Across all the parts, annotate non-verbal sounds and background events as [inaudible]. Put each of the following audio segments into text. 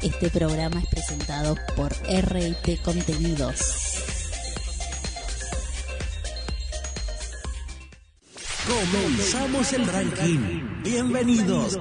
Este programa es presentado por RT Contenidos. Comenzamos el ranking. Bienvenidos.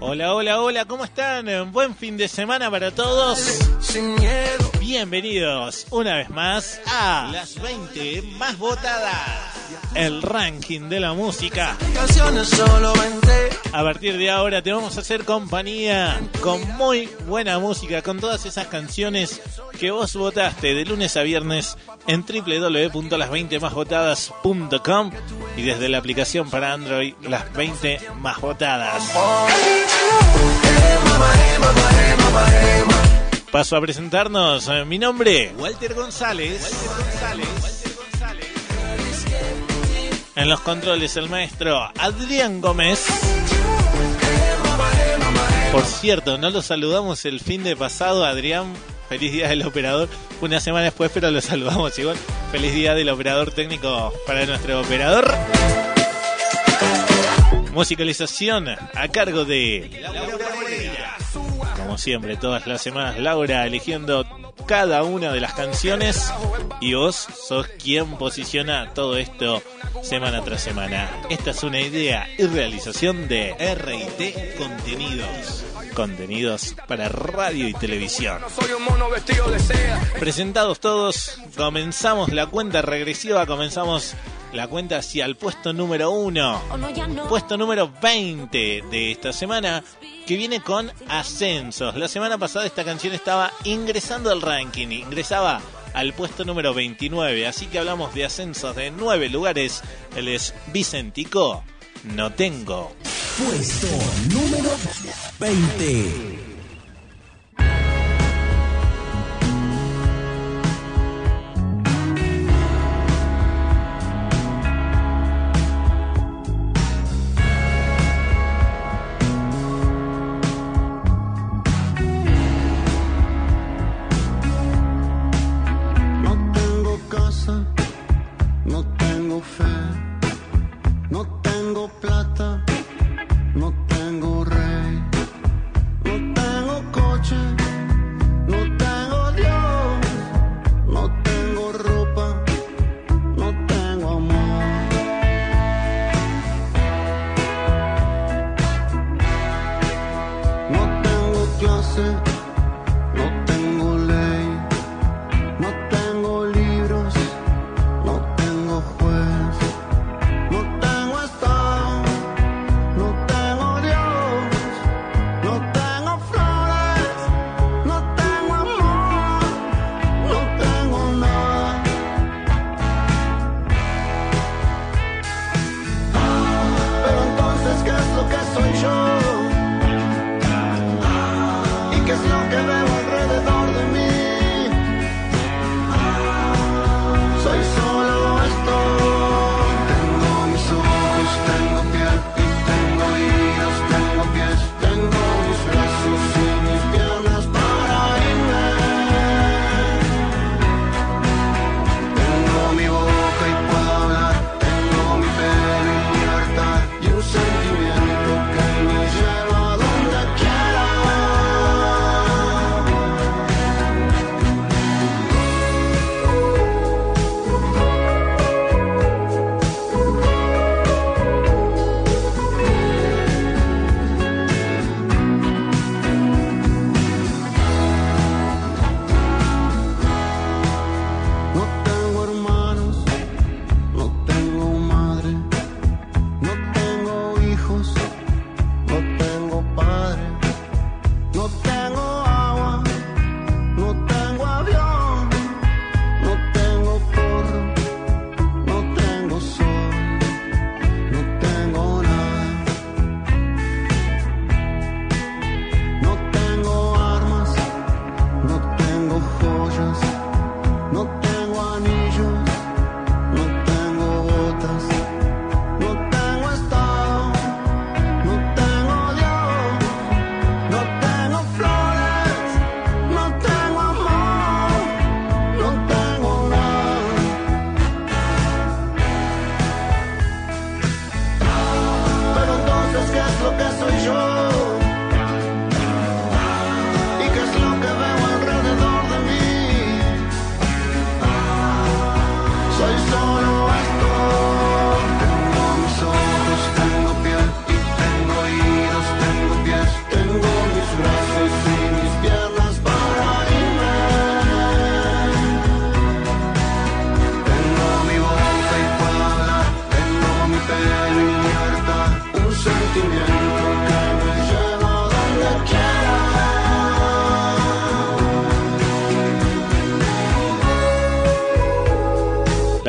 Hola, hola, hola, ¿cómo están? Buen fin de semana para todos. Sin miedo. Bienvenidos una vez más a las 20 más votadas. El ranking de la música. Canciones solo 20. A partir de ahora te vamos a hacer compañía con muy buena música, con todas esas canciones que vos votaste de lunes a viernes en www.las20másvotadas.com y desde la aplicación para Android las 20 más votadas. Paso a presentarnos. Eh, Mi nombre, Walter González. En los controles, el maestro Adrián Gómez. Por cierto, no lo saludamos el fin de pasado, Adrián. Feliz día del operador. Una semana después, pero lo saludamos igual. Feliz día del operador técnico para nuestro operador. Musicalización a cargo de siempre, todas las semanas, Laura eligiendo cada una de las canciones y vos sos quien posiciona todo esto semana tras semana. Esta es una idea y realización de RT Contenidos. Contenidos para radio y televisión. Soy un mono vestido de seda. Presentados todos, comenzamos la cuenta regresiva, comenzamos la cuenta hacia el puesto número uno. Puesto número 20 de esta semana, que viene con ascensos. La semana pasada esta canción estaba ingresando al ranking, ingresaba al puesto número 29, así que hablamos de ascensos de 9 lugares. Él es Vicentico, no tengo. Puesto número 20.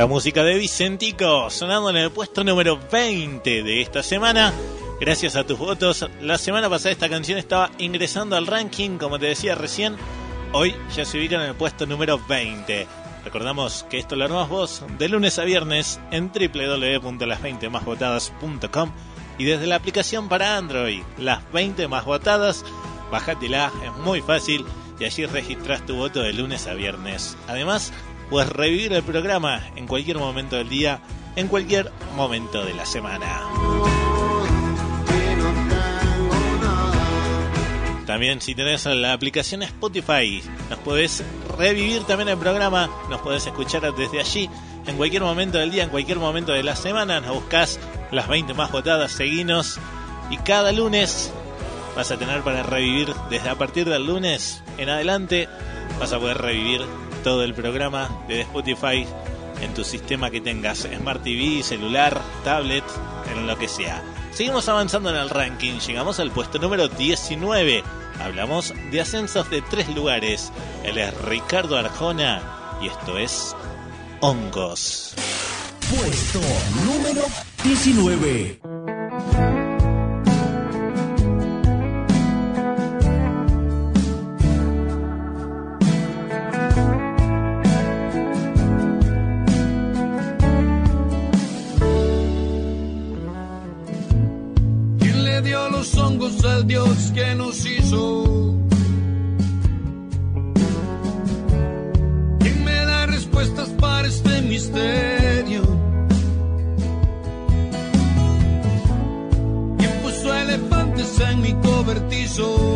Música de Vicentico sonando en el puesto número 20 de esta semana. Gracias a tus votos. La semana pasada esta canción estaba ingresando al ranking, como te decía recién. Hoy ya se ubica en el puesto número 20. Recordamos que esto lo armás vos de lunes a viernes en www.las20másvotadas.com y desde la aplicación para Android, las 20 más votadas, bájatela, es muy fácil y allí registras tu voto de lunes a viernes. Además, puedes revivir el programa en cualquier momento del día, en cualquier momento de la semana. También si tenés la aplicación Spotify, nos podés revivir también el programa, nos podés escuchar desde allí en cualquier momento del día, en cualquier momento de la semana, nos buscás las 20 más votadas, seguinos y cada lunes vas a tener para revivir desde a partir del lunes en adelante vas a poder revivir todo el programa de Spotify en tu sistema que tengas, Smart TV, celular, tablet, en lo que sea. Seguimos avanzando en el ranking, llegamos al puesto número 19. Hablamos de ascensos de tres lugares. Él es Ricardo Arjona y esto es Hongos. Puesto número 19. Dios que nos hizo? ¿Quién me da respuestas para este misterio? ¿Quién puso elefantes en mi cobertizo?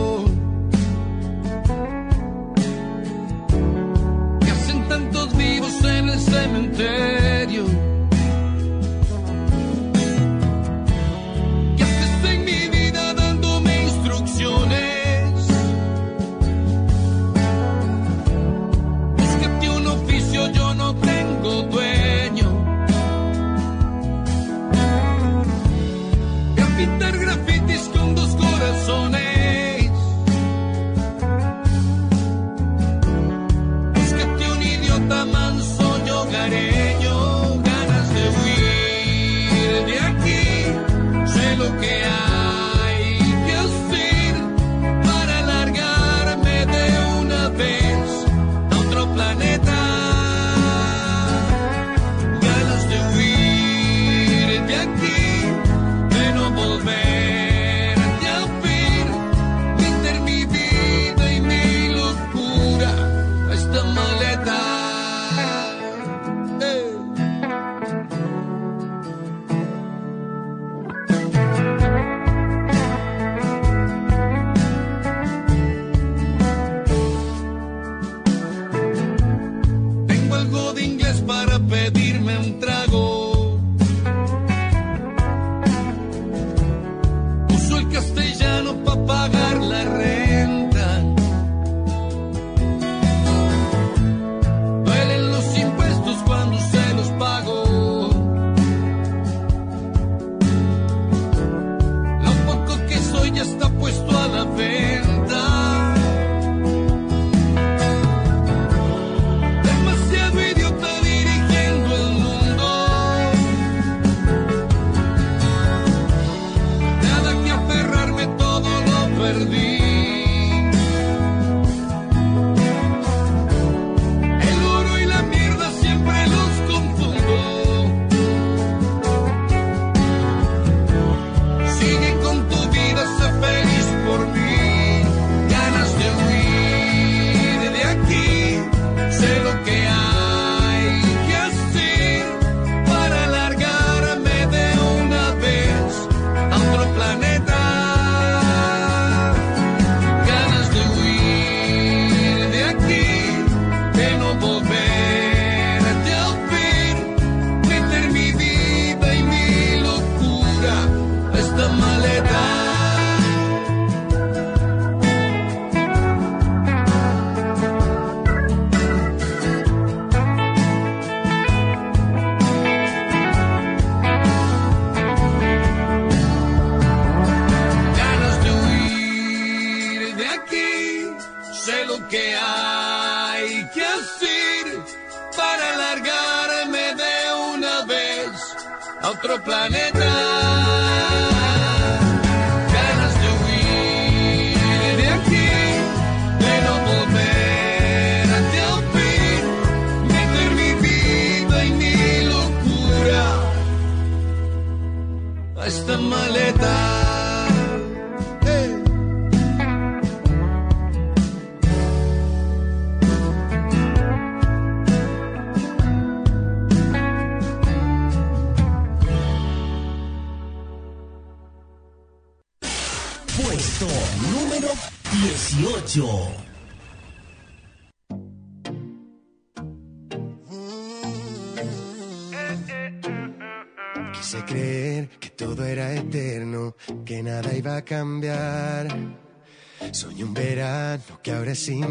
Verano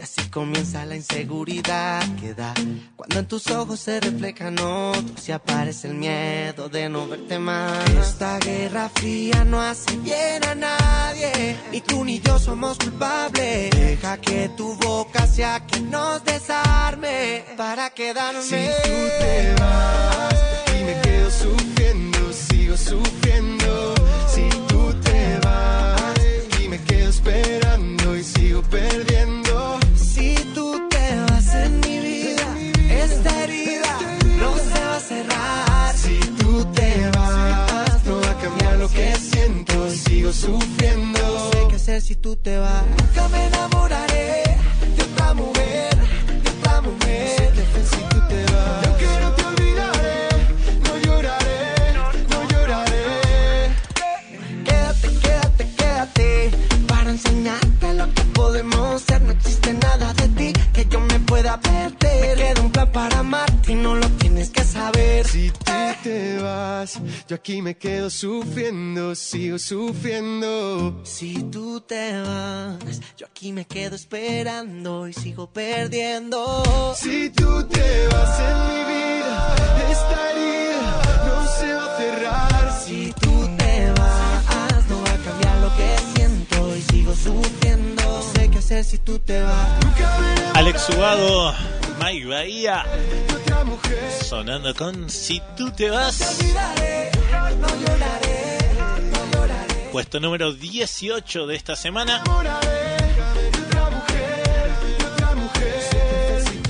Y así comienza la inseguridad que da. Cuando en tus ojos se reflejan otros y aparece el miedo de no verte más. Esta guerra fría no hace bien a nadie. Ni tú ni yo somos culpables. Deja que tu boca sea quien nos desarme para quedarme. Si tú te vas, y me quedo sufriendo, sigo sufriendo. Si tú te vas, y me quedo esperando y sigo perdiendo. Sigo sufriendo. No sé qué hacer si tú te vas. Nunca me enamoraré de otra mujer, de otra mujer. No sé qué hacer si tú te vas. Y aunque no te olvidaré, no lloraré, no lloraré. Quédate, quédate, quédate para enseñarte lo que podemos ser. No existe nada de ti que yo me pueda perder. Me queda un plan para amarte y no lo tienes que saber. Si tú te vas, yo aquí me quedo sufriendo, sigo sufriendo. Si tú te vas, yo aquí me quedo esperando y sigo perdiendo. Si tú te vas en mi vida, esta herida no se va a cerrar. Si tú te vas, no va a cambiar lo que siento y sigo sufriendo. No sé qué hacer si tú te vas. Alex Ubago, Mike Bahía, sonando con Si tú te vas. Puesto número 18 de esta semana.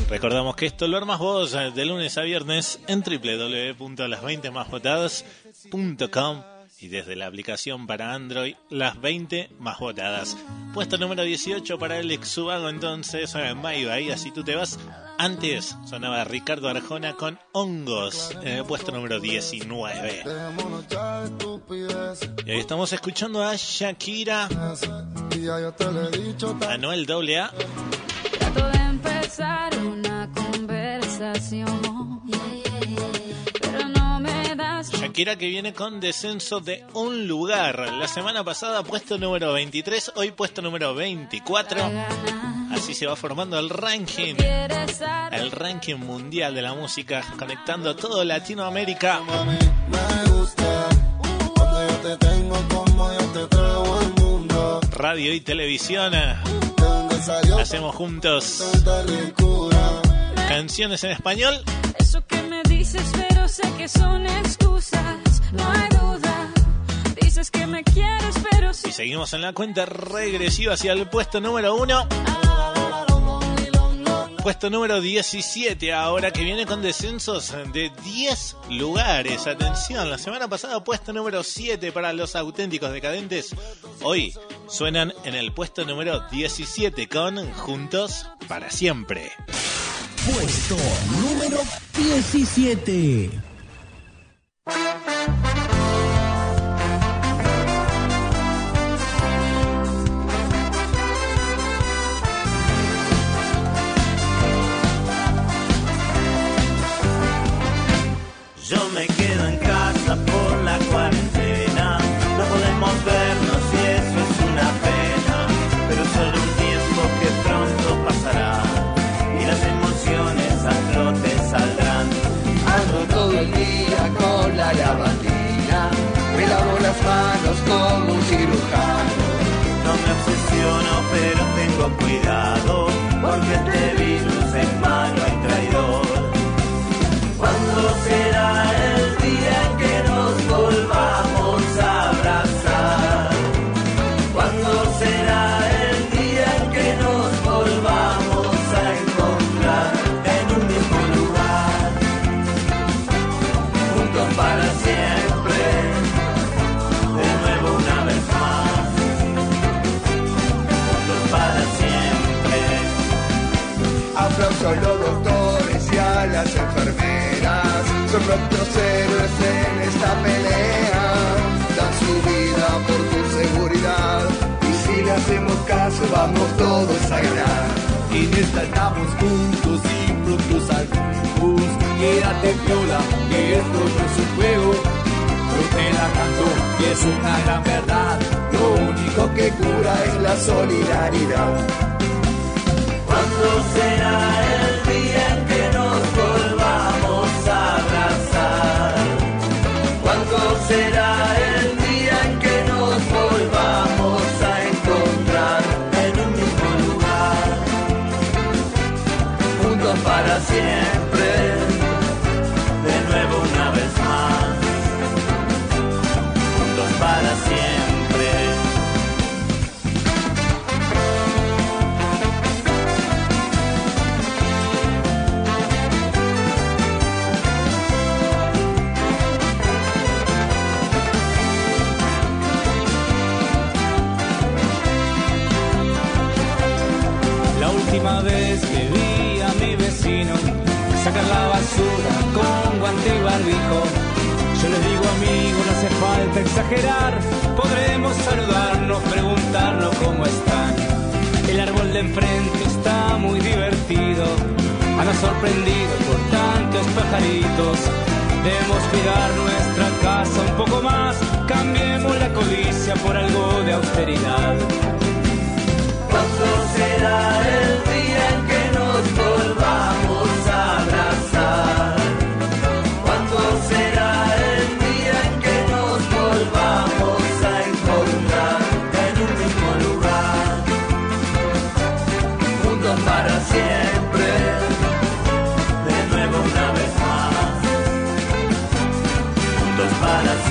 Recordamos que esto lo armas vos eh, de lunes a viernes en www.las20másvotadas.com y desde la aplicación para Android, las 20 más votadas. Puesto número 18 para el Exubago entonces, en Mayo, ahí así tú te vas. Antes sonaba Ricardo Arjona con Hongos, en el puesto número 19. Dejémonos ya de estupidez. Y ahí estamos escuchando a Shakira, a Noel AA, Trato de empezar una conversación, no me das Shakira que viene con descenso de un lugar. La semana pasada puesto número 23, hoy puesto número 24. ganas. Así se va formando el ranking. El ranking mundial de la música, conectando todo Latinoamérica. Radio y televisión. Hacemos juntos canciones en español. eso que me dices, Y seguimos en la cuenta regresiva hacia el puesto número 1. Puesto número 17 ahora que viene con descensos de 10 lugares. Atención, la semana pasada puesto número 7 para los auténticos decadentes. Hoy suenan en el puesto número 17 con Juntos para siempre. Puesto número 17. Yo me como un cirujano. No me obsesiono, pero tengo cuidado. Porque este hacemos caso, vamos todos a ganar. En esta estamos juntos y pronto salimos. Quédate viola, que esto no es un juego. Yo te la canto y es una gran verdad. Lo único que cura es la solidaridad. ¿Cuándo será podremos saludarnos, preguntarnos cómo están. El árbol de enfrente está muy divertido, han sorprendido por tantos pajaritos. Debemos cuidar nuestra casa un poco más, cambiemos la codicia por algo de austeridad. ¿Cuándo será el día en que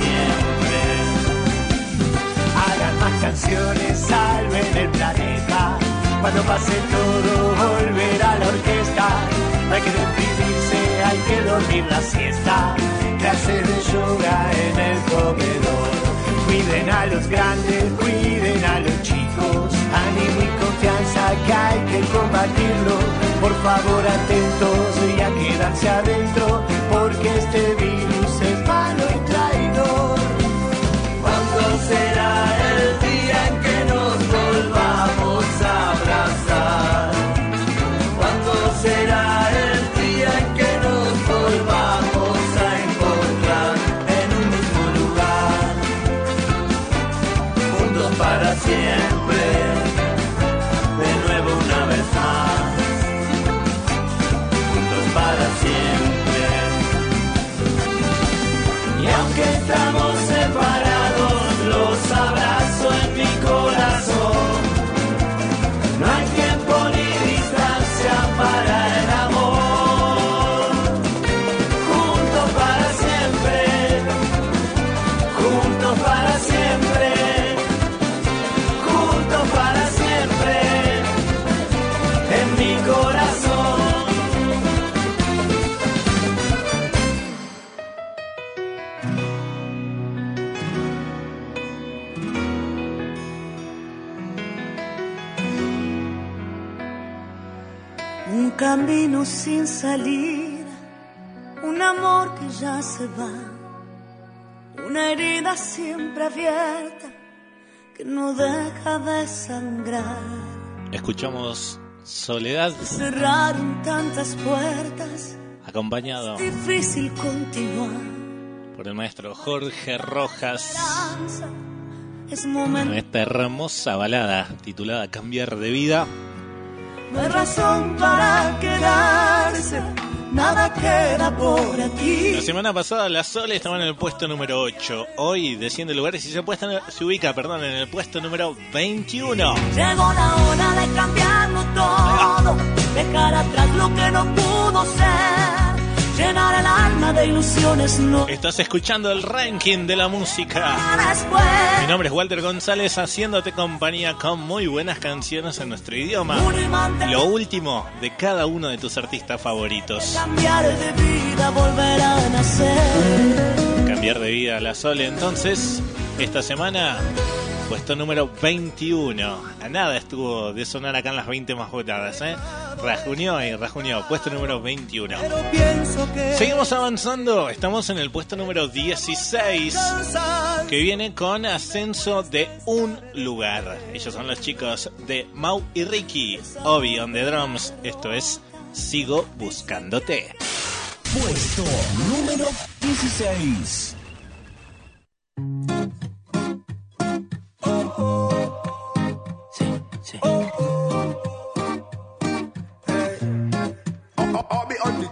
siempre. Hagan más canciones, salven el planeta. Cuando pase todo, volverá la orquesta. No hay que deprimirse, hay que dormir la siesta. Clases de yoga en el comedor. Cuiden a los grandes, cuiden a los chicos. Ánimo y confianza que hay que combatirlo. Por favor, atentos y a quedarse adentro. Porque este virus camino sin salida, un amor que ya se va, una herida siempre abierta que no deja de sangrar. Escuchamos Soledad Cerraron tantas puertas, acompañado difícil continuar. por el maestro Jorge Rojas Es en esta hermosa balada titulada Cambiar de vida. No hay razón para quedarse, nada queda por aquí. La semana pasada la Sole estaba en el puesto número 8. Hoy desciende lugares y se, puesta- se ubica perdón, en el puesto número 21. Llegó la hora de cambiarlo todo, dejar atrás lo que no pudo ser, llenar el alma de ilusiones no Estás escuchando el ranking de la música. después. Mi nombre es Walter González, haciéndote compañía con muy buenas canciones en nuestro idioma. Lo último de cada uno de tus artistas favoritos. cambiar de vida, volver a nacer. Cambiar de vida a la Sole, entonces, esta semana, puesto número 21. A nada estuvo de sonar acá en las 20 más votadas, ¿eh? Rajunió y rajunió, puesto número 21. Pienso que Seguimos avanzando, estamos en el puesto número 16, que viene con ascenso de un lugar. Ellos son los chicos de Mau y Ricky, Obi on the drums. Esto es Sigo Buscándote. Puesto número 16.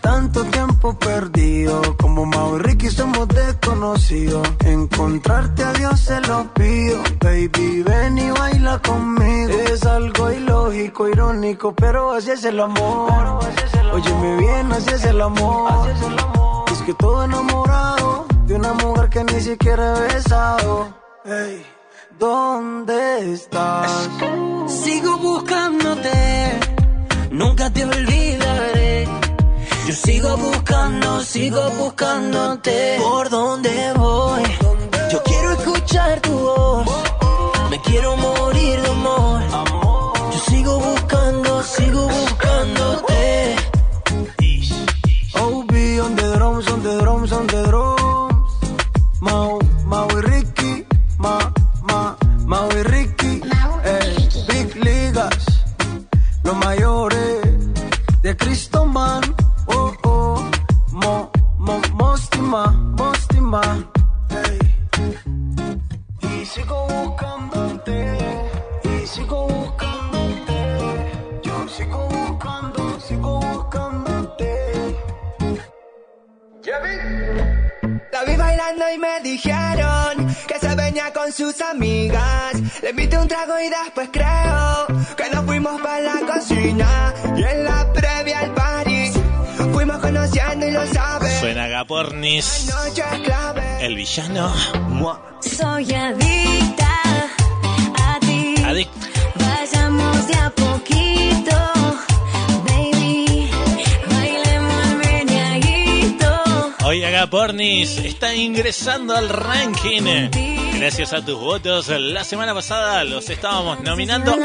Tanto tiempo perdido, como Mau y Ricky somos desconocidos. Encontrarte a Dios se lo pido, baby, ven y baila conmigo. Es algo ilógico, irónico, pero así es el amor. Óyeme bien, así es el amor. Es que todo enamorado de una mujer que ni siquiera he besado. Ey, ¿dónde estás? Sigo buscándote, nunca te olvidaré. Yo sigo buscando, sigo buscándote. ¿Por dónde voy? Yo quiero escuchar tu voz. Me quiero morir de amor. Yo sigo buscando, sigo buscándote. OB on the drums, on the drums, on the. Clave. el villano. Soy adicta Adicto. Vayamos de a poquito, baby. Bailemos el meneadito. Hoy Agapornis está ingresando al ranking. Gracias a tus votos, la semana pasada los estábamos nominando.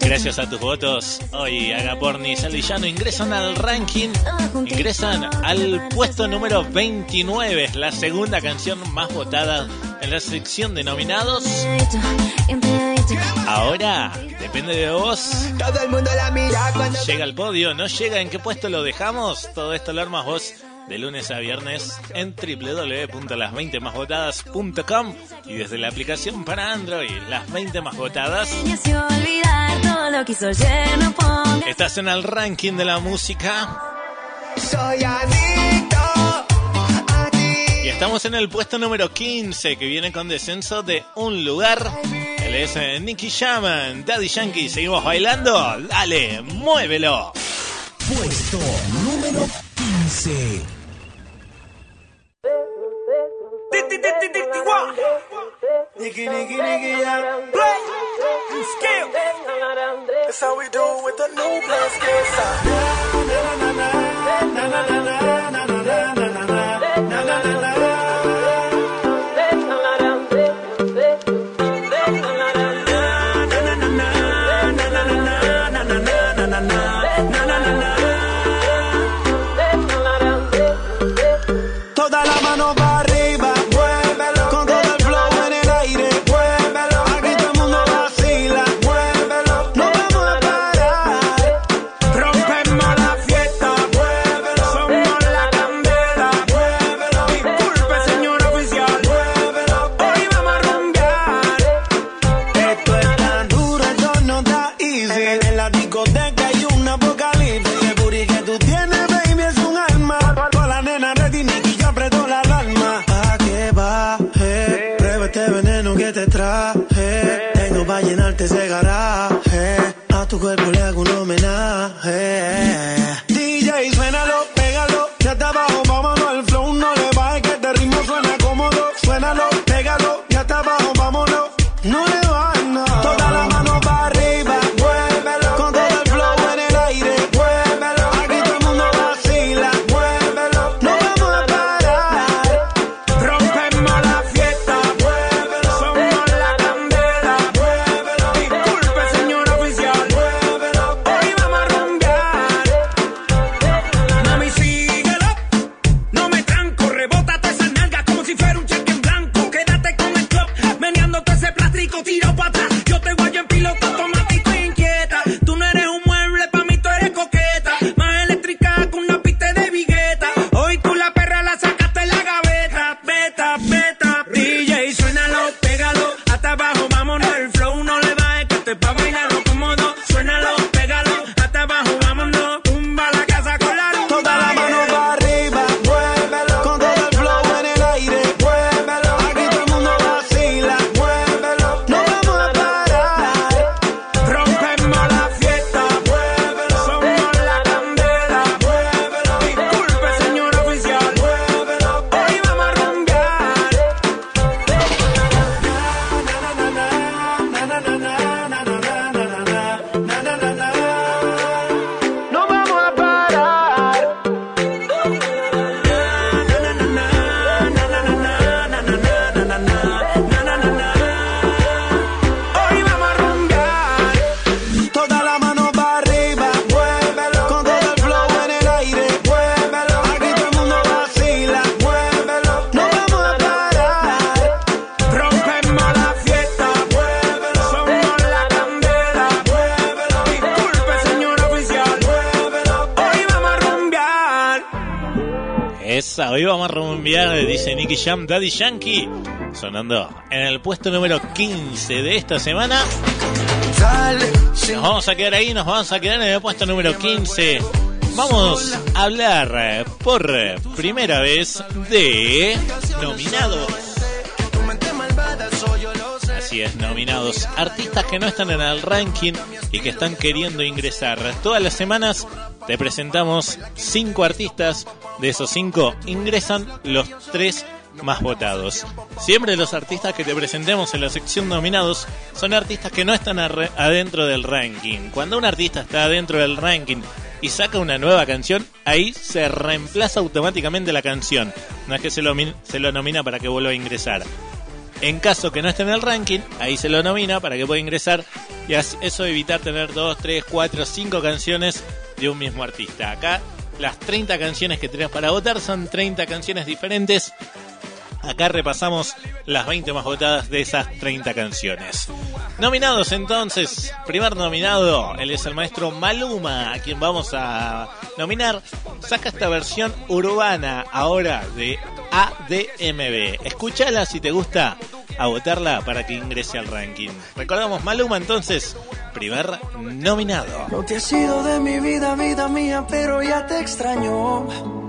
Gracias a tus votos, hoy Agapornis y Villano ingresan al ranking. Ingresan al puesto número 29. Es la segunda canción más votada en la sección de nominados. Ahora depende de vos. Todo el mundo la mira cuando Llega al podio, no llega, ¿en qué puesto lo dejamos? Todo esto lo armas vos de lunes a viernes en www.las20másvotadas.com y desde la aplicación para Android, las 20 más votadas. Estás en el ranking de la música soy y estamos en el puesto número 15 que viene con descenso de un lugar. Él es eh, Nicky Shaman, Daddy Yankee. ¿Seguimos bailando? Dale, muévelo. Puesto número 15. Nicky, Nicky, Nicky, yeah. Play. Skill. That's how we do it with the new play skill. Toda dice Nicky Jam, Daddy Yankee. Sonando en el puesto número 15 de esta semana. Nos vamos a quedar ahí, nos vamos a quedar en el puesto número 15. Vamos a hablar eh, por eh, primera vez de nominados. Así es, nominados. Artistas que no están en el ranking y que están queriendo ingresar. Todas las semanas te presentamos cinco artistas. De esos cinco ingresan los tres más votados. Siempre los artistas que te presentemos en la sección nominados son artistas que no están adentro del ranking. Cuando un artista está adentro del ranking y saca una nueva canción, ahí se reemplaza automáticamente la canción. No es que se lo, se lo nomina para que vuelva a ingresar. En caso que no esté en el ranking, ahí se lo nomina para que pueda ingresar y eso evitar tener 2, 3, 4, 5 canciones de un mismo artista. Acá las 30 canciones que tenemos para votar son 30 canciones diferentes. Acá repasamos las 20 más votadas de esas 30 canciones. Nominados entonces, primer nominado, él es el maestro Maluma, a quien vamos a nominar. Saca esta versión urbana ahora de ADMB. Escúchala si te gusta, a votarla para que ingrese al ranking. Recordamos Maluma entonces, primer nominado. No te has sido de mi vida, vida mía, pero ya te extraño.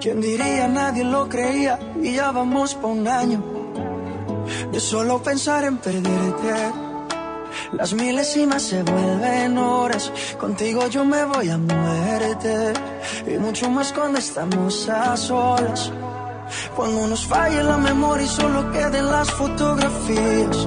¿Quién diría? Nadie lo creía y ya vamos pa' un año. De solo pensar en perderte. Las milésimas se vuelven horas. Contigo yo me voy a muerte. Y mucho más cuando estamos a solas. Cuando nos falle la memoria y solo queden las fotografías.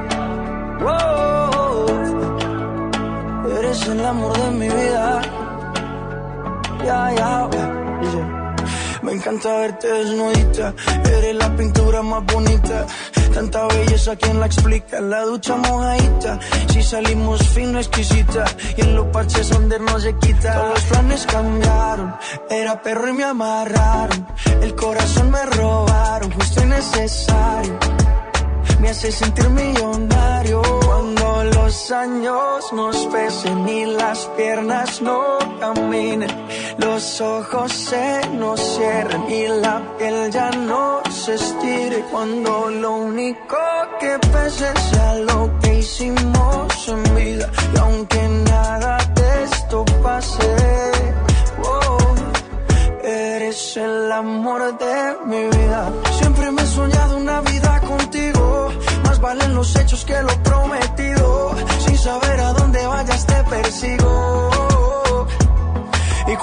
Oh, eres el amor de mi vida. Me encanta verte desnudita. Eres la pintura más bonita. Tanta belleza, ¿quién la explica? La ducha mojadita. Si salimos fino, exquisita. Y en los parches donde no se quita. Todos los planes cambiaron. Era perro y me amarraron. El corazón me robaron. Justo y necesario me hace sentir millonario cuando los años nos pesen y las piernas no caminen, los ojos se nos cierren y la piel ya no se estire. Cuando lo único que pese sea lo que hicimos en vida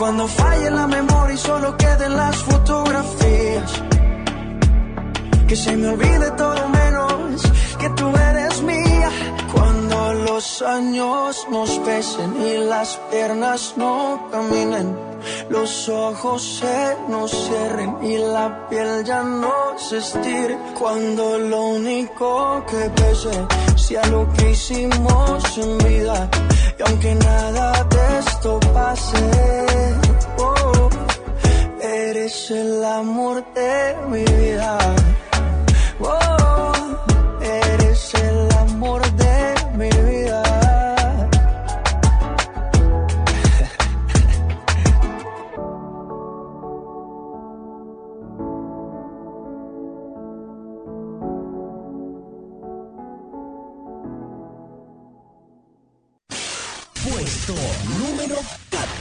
cuando falle la memoria y solo queden las fotografías. Que se me olvide todo menos que tú eres mía. Cuando los años nos pesen y las piernas no caminen, los ojos se nos cierren y la piel ya no se estire. Cuando lo único que pese sea lo que hicimos en vida. Y aunque nada de esto pase, oh, eres el amor de mi vida.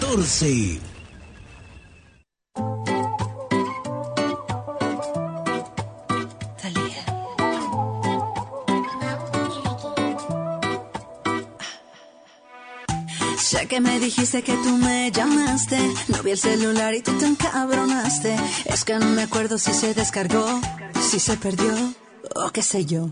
14. Sé que me dijiste que tú me llamaste. No vi el celular y tú te encabronaste. Es que no me acuerdo si se descargó, si se perdió o qué sé yo.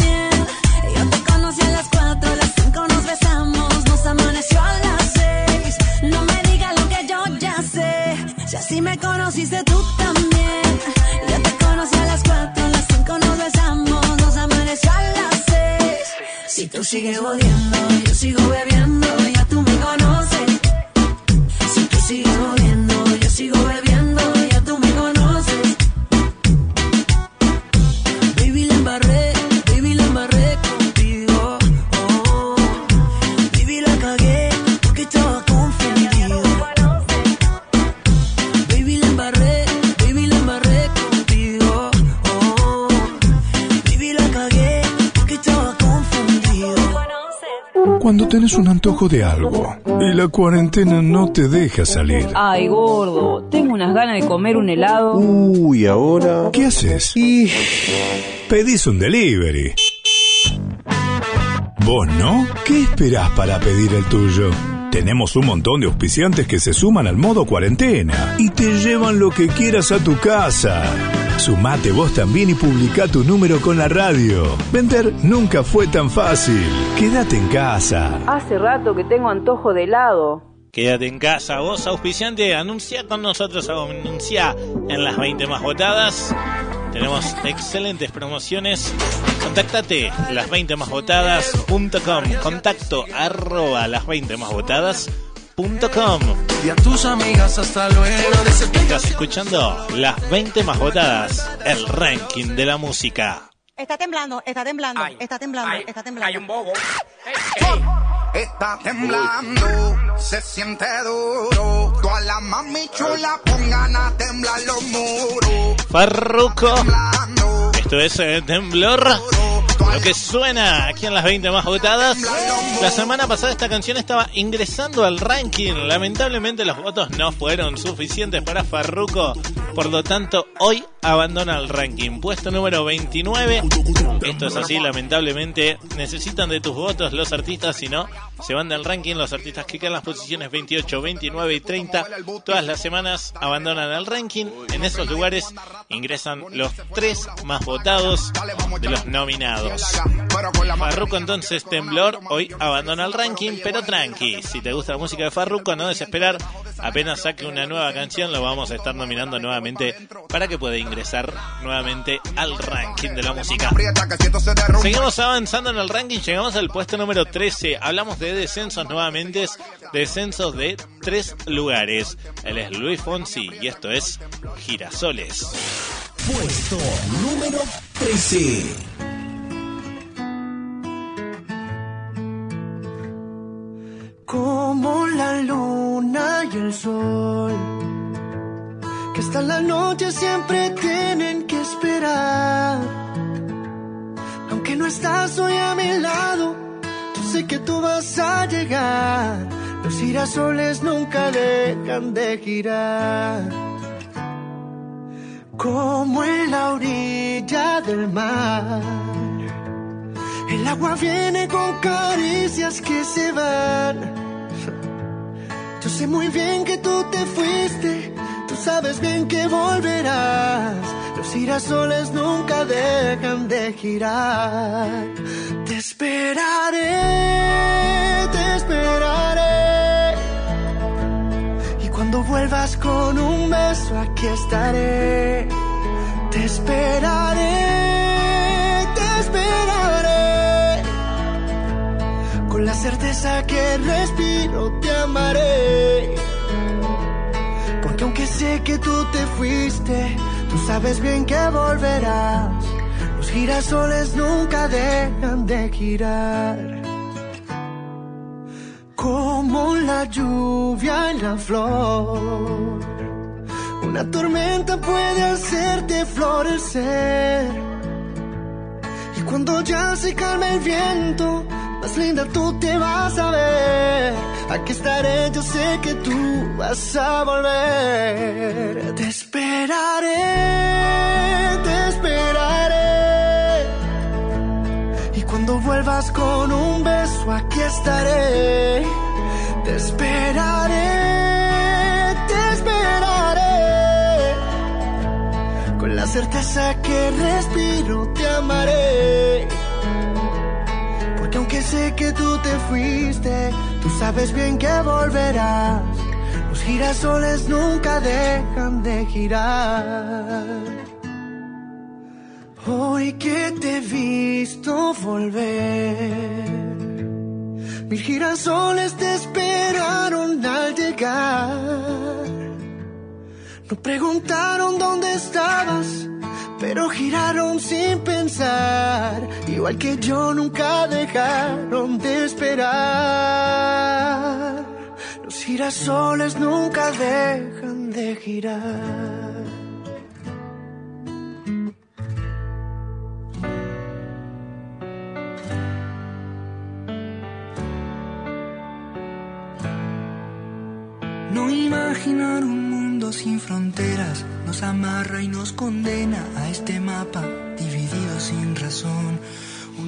Me conociste tú también. Yo te conocí a las 4, a las 5 nos besamos, nos amaneció a las 6. Si tú sigues odiando, yo sigo bebiendo, ya tú me conoces. Si tú sigues odiando, yo sigo bebiendo, tenés un antojo de algo y la cuarentena no te deja salir. Ay, gordo, tengo unas ganas de comer un helado. Uy, ahora. ¿Qué haces? Y. Pedís un delivery. ¿Vos no? ¿Qué esperás para pedir el tuyo? Tenemos un montón de auspiciantes que se suman al modo cuarentena y te llevan lo que quieras a tu casa. Sumate vos también y publica tu número con la radio. Vender nunca fue tan fácil. Quédate en casa. Hace rato que tengo antojo de helado. Quédate en casa, vos auspiciante, anuncia con nosotros, anuncia en las 20 más votadas. Tenemos excelentes promociones. Contáctate las 20 más votadas.com. Contacto arroba las 20 más votadas.com. Y a tus amigas hasta luego. Estás escuchando las 20 más votadas, el ranking de la música. Está temblando, está temblando, está temblando, está temblando. Hay un bobo. Está temblando, se siente duro. Todas las mami chulas pongan a temblar los muros. Farruko. Esto es eh, Temblor. Lo que suena aquí en las 20 más votadas. La semana pasada esta canción estaba ingresando al ranking. Lamentablemente los votos no fueron suficientes para Farruko. Por lo tanto, hoy abandona el ranking. Puesto número 29. Esto es así, lamentablemente. Necesitan de tus votos los artistas, si no, se van del ranking. Los artistas que quedan en las posiciones 28, 29 y 30. Todas las semanas abandonan el ranking. En esos lugares ingresan los tres más votados de los nominados. Farruko entonces Temblor hoy abandona el ranking, pero tranqui, si te gusta la música de Farruko no desesperar, apenas saque una nueva canción lo vamos a estar nominando nuevamente para que pueda ingresar nuevamente al ranking de la música. Seguimos avanzando en el ranking, llegamos al puesto número 13, hablamos de descensos nuevamente, descensos de tres lugares. Él es Luis Fonsi y esto es Girasoles. Puesto número 13. como la luna y el sol, que hasta la noche siempre tienen que esperar. Aunque no estás hoy a mi lado, sé que tú vas a llegar. Los girasoles nunca dejan de girar. Como en la orilla del mar. El agua viene con caricias que se van. Yo sé muy bien que tú te fuiste, tú sabes bien que volverás. Los girasoles nunca dejan de girar. Te esperaré, te esperaré. Y cuando vuelvas con un beso, aquí estaré. Te esperaré, te esperaré. Con la certeza que respiro, te amaré. Porque sé que tú te fuiste, tú sabes bien que volverás. Los girasoles nunca dejan de girar. Como la lluvia en la flor. Una tormenta puede hacerte florecer. Y cuando ya se calme el viento, más linda tú te vas a ver. Aquí estaré, yo sé que tú vas a volver. Te esperaré, te esperaré. Y cuando vuelvas con un beso, aquí estaré. Te esperaré, te esperaré. Con la certeza que respiro, te amaré. Sé que tú te fuiste, tú sabes bien que volverás. Los girasoles nunca dejan de girar. Hoy que te he visto volver, mil girasoles te esperaron al llegar. No preguntaron dónde estabas, pero giraron sin pensar. Igual que yo nunca dejaron de esperar. Los girasoles nunca dejan de girar. No imaginar un mundo sin fronteras nos amarra y nos condena a este mapa dividido sin razón.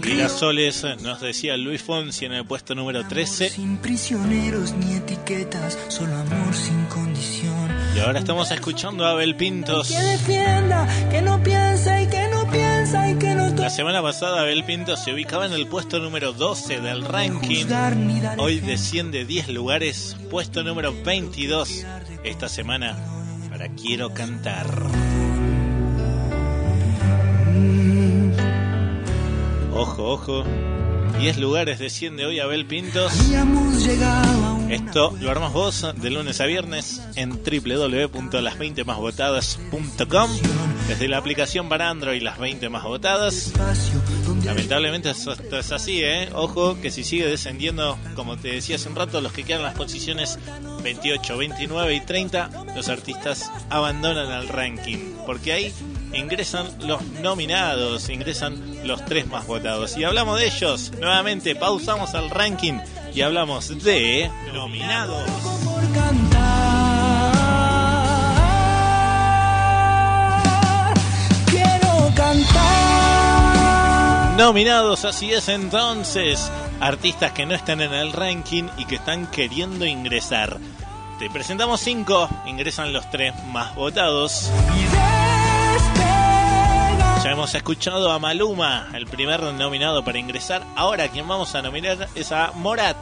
Girasoles, nos decía Luis Fonsi en el puesto número 13. sin prisioneros ni etiquetas, solo amor sin condición. Y ahora estamos escuchando a Abel Pintos. Que defienda, que no piensa y que no piensa y que no La semana pasada Abel Pintos se ubicaba en el puesto número 12 del ranking. Hoy desciende 10 lugares, puesto número 22 esta semana para Quiero Cantar. Ojo, ojo. 10 lugares desciende hoy Abel Pintos. Esto lo armas vos de lunes a viernes en www.las20másvotadas.com desde la aplicación para Android las 20 más votadas. Lamentablemente esto es así, ¿eh? Ojo que si sigue descendiendo, como te decía hace un rato, los que quedan en las posiciones 28, 29 y 30, los artistas abandonan el ranking, porque ahí ingresan los nominados, ingresan los tres más votados. Y hablamos de ellos, nuevamente pausamos el ranking y hablamos de nominados. Quiero cantar. Nominados, así es entonces. Artistas que no están en el ranking y que están queriendo ingresar. Te presentamos cinco, ingresan los tres más votados. Ya hemos escuchado a Maluma, el primer nominado para ingresar. Ahora quien vamos a nominar es a Morat.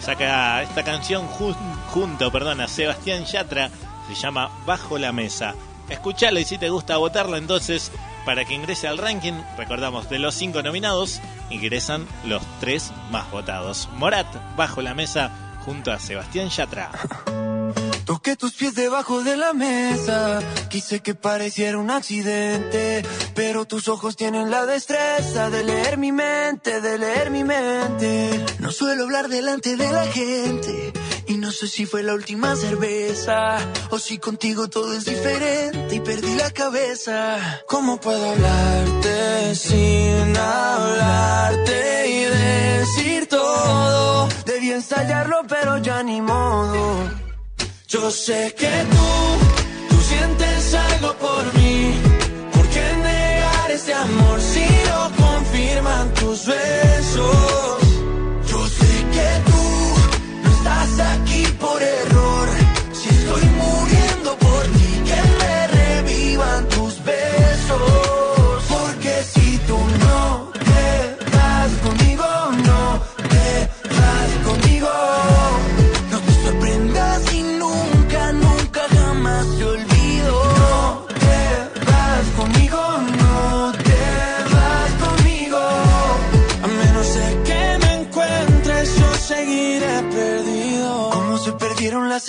Saca esta canción jun- junto perdón, a Sebastián Yatra. Se llama Bajo la Mesa. Escuchala y si te gusta votarla entonces para que ingrese al ranking. Recordamos, de los cinco nominados ingresan los tres más votados. Morat, Bajo la Mesa, junto a Sebastián Yatra. [laughs] Toqué tus pies debajo de la mesa. Quise que pareciera un accidente. Pero tus ojos tienen la destreza de leer mi mente, de leer mi mente. No suelo hablar delante de la gente. Y no sé si fue la última cerveza. O si contigo todo es diferente y perdí la cabeza. ¿Cómo puedo hablarte sin hablarte y decir todo? Debí ensayarlo, pero ya ni modo. Yo sé que tú, tú sientes algo por mí. ¿Por qué negar ese amor si lo confirman tus besos?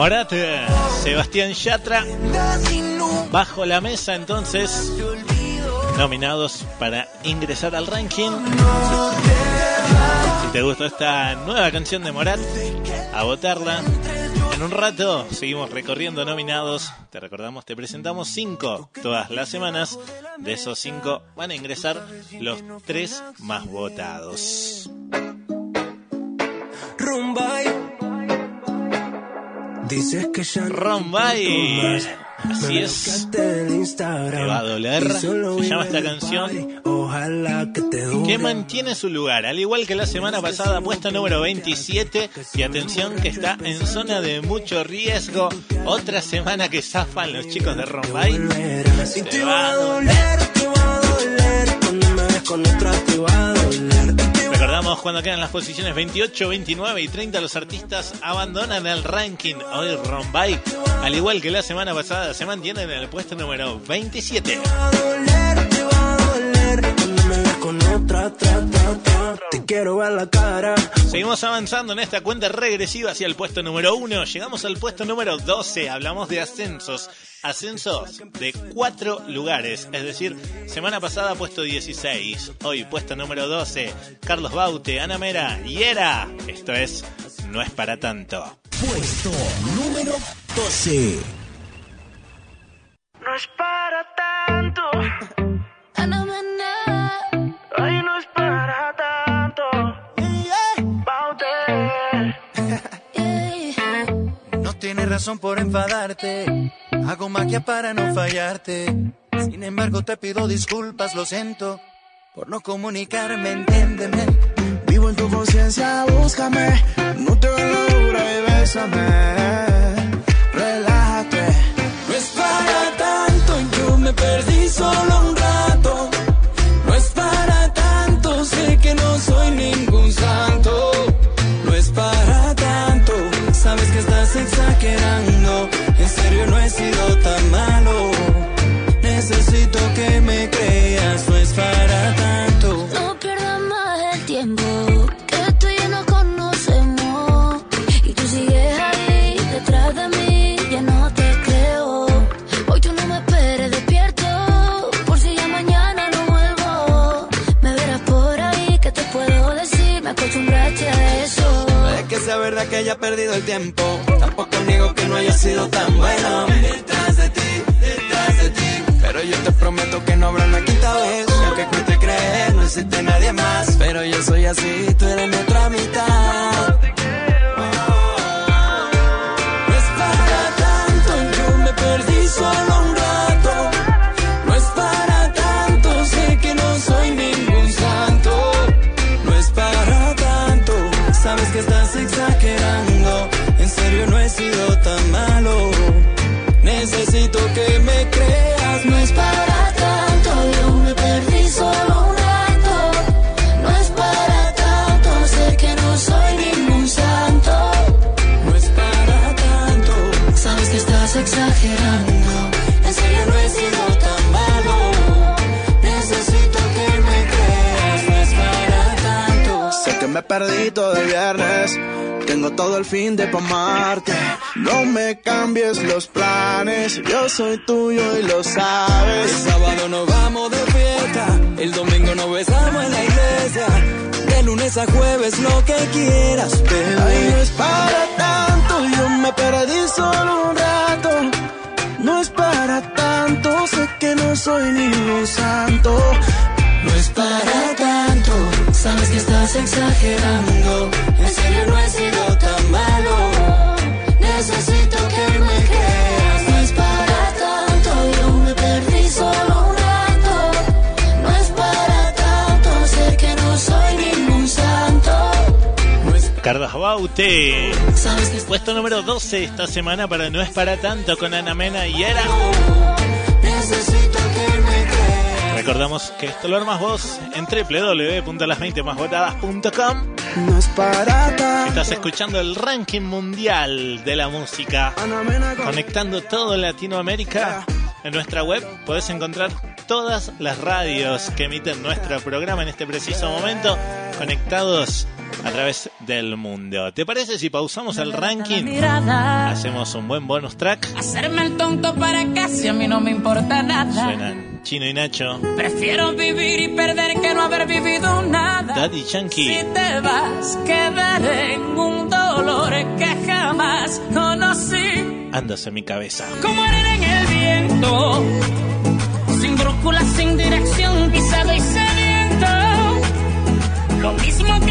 Morat, eh, Sebastián Yatra. Bajo la mesa entonces nominados para ingresar al ranking. Si te gustó esta nueva canción de Morat, a votarla. En un rato seguimos recorriendo nominados. Te recordamos, te presentamos cinco todas las semanas. De esos cinco van a ingresar los tres más votados. Rumbay. Dices que ya Rombay. Así es. Te va a doler. Se llama esta canción que mantiene su lugar, al igual que la semana pasada, puesta número 27. Y atención que está en zona de mucho riesgo. Otra semana que zafan los chicos de Rombay. Te va a doler, te va a doler. Cuando me ves con otra te va a doler. Recordamos cuando quedan las posiciones 28, 29 y 30 los artistas abandonan el ranking. Hoy Rombay, al igual que la semana pasada, se mantienen en el puesto número 27. Con otra, tra, tra, tra. Te quiero ver la cara. Seguimos avanzando en esta cuenta regresiva hacia el puesto número 1. Llegamos al puesto número 12. Hablamos de ascensos. Ascensos de cuatro lugares. Es decir, semana pasada puesto 16. Hoy puesto número 12. Carlos Baute, Ana Mera y Era. Esto es No es para tanto. Puesto número 12. No es para tanto. [laughs] Ay, razón por enfadarte. Hago magia para no fallarte. Sin embargo, te pido disculpas, lo siento. Por no comunicarme, entiéndeme. Vivo en tu conciencia, búscame. No te la dura y bésame. Relájate. No es para tanto, yo me perdí solo verdad que haya perdido el tiempo. Tampoco niego que no haya sido tan bueno. Detrás de ti, detrás de ti. Pero yo te prometo que no habrá una quinta vez. Aunque cueste creer, no existe nadie más. Pero yo soy así, tú eres mi otra mitad. polvito de viernes. Tengo todo el fin de pomarte. No me cambies los planes. Yo soy tuyo y lo sabes. El sábado nos vamos de fiesta. El domingo nos besamos en la iglesia. De lunes a jueves lo que quieras, pero no es para tanto. Yo me perdí solo un rato. No es para tanto. Sé que no soy ningún santo para tanto. Sabes que estás exagerando. En serio no he sido tan malo. Necesito que me creas. No es para tanto. Yo me perdí solo un rato. No es para tanto. Sé que no soy ningún santo. No es... Puesto número 12 esta semana para No es para tanto con Ana Mena y era. Necesito que me creas recordamos que esto lo armas vos en www.las20másbotadas.com. Estás escuchando el ranking mundial de la música. Conectando todo Latinoamérica. En nuestra web podés encontrar todas las radios que emiten nuestro programa en este preciso momento, conectados a través del mundo. ¿Te parece si pausamos el ranking? Hacemos un buen bonus track. Hacerme el tonto para casi a mí no me importa nada. Suenan Chino y Nacho. Prefiero vivir y perder que no haber vivido nada. Daddy Yankee. Si te vas, quedaré en un dolor que jamás conocí. Andas en mi cabeza. Como arena en el viento. Sin brújula, sin dirección, pisado y sediento. Lo mismo que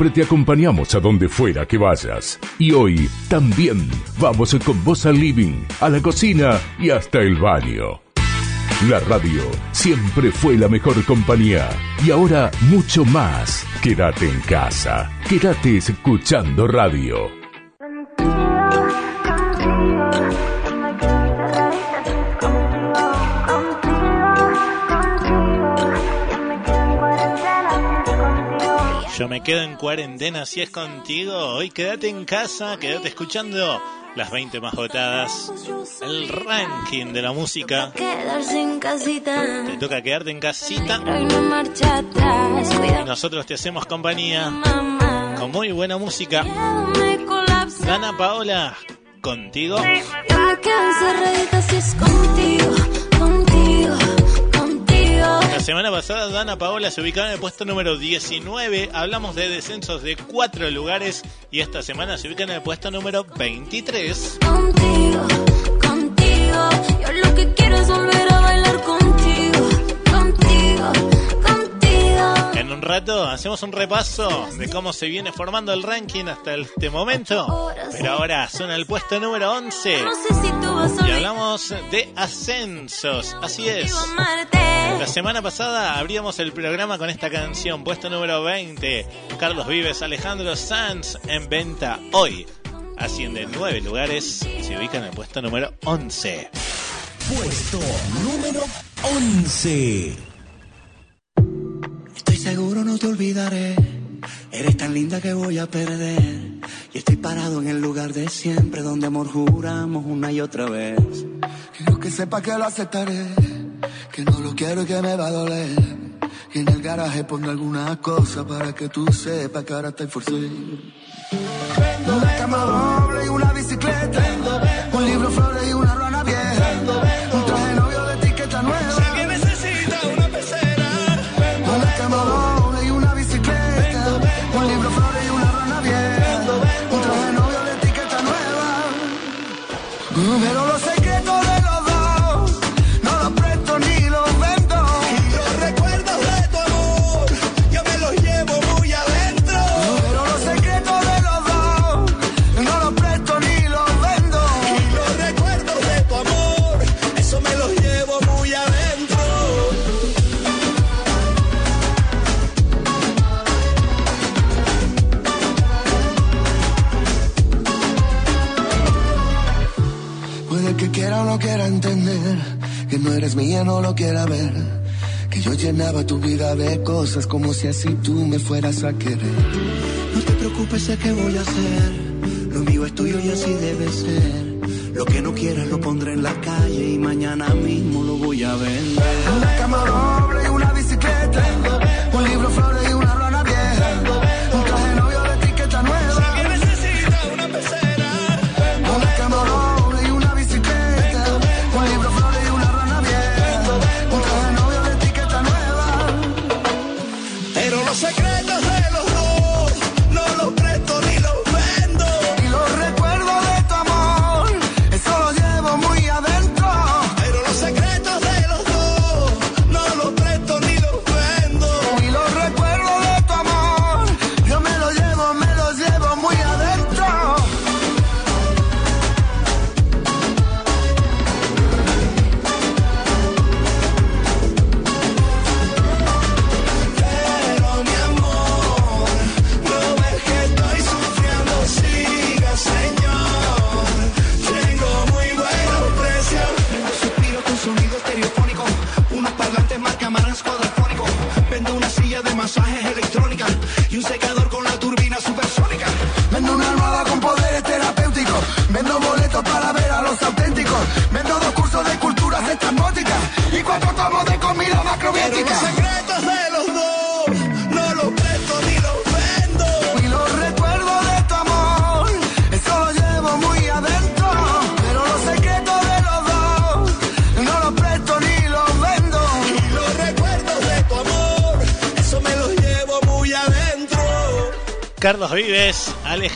siempre te acompañamos a donde fuera que vayas. Y hoy también vamos con vos al living, a la cocina y hasta el baño. La radio siempre fue la mejor compañía y ahora mucho más. Quédate en casa, quédate escuchando radio. Yo me quedo en cuarentena si es contigo. Hoy quédate en casa, quédate escuchando las 20 más votadas. El ranking de la música. Te toca quedarte en casita. Y nosotros te hacemos compañía con muy buena música. Dana Paola, contigo. Yo me quedo si es contigo, contigo. La semana pasada Dana Paola se ubicaba en el puesto número 19. Hablamos de descensos de cuatro lugares y esta semana se ubica en el puesto número 23. Contigo, contigo. Yo lo que quiero es volver a bailar contigo, contigo, contigo. En un rato hacemos un repaso de cómo se viene formando el ranking hasta este momento. Pero ahora suena el puesto número 11. No sé si tú vas a Y hablamos de ascensos. Así es. La semana pasada abríamos el programa con esta canción, puesto número 20. Carlos Vives, Alejandro Sanz en venta hoy. Asciende nueve lugares y se ubica en el puesto número 11. Puesto número 11. Estoy seguro no te olvidaré. Eres tan linda que voy a perder. Y estoy parado en el lugar de siempre donde amor juramos una y otra vez. Quiero que sepa que lo aceptaré. Que no lo quiero y que me va a doler. Y en el garaje pongo alguna cosa para que tú sepas que ahora estoy forcé. Una cama doble y una bicicleta. Un libro, Pero de cosas como si así tú me fueras a querer. No te preocupes, sé qué voy a hacer. Lo mío es tuyo y así debe ser. Lo que no quieras lo pondré en la calle y mañana mismo lo voy a vender. Una cama doble y una bicicleta.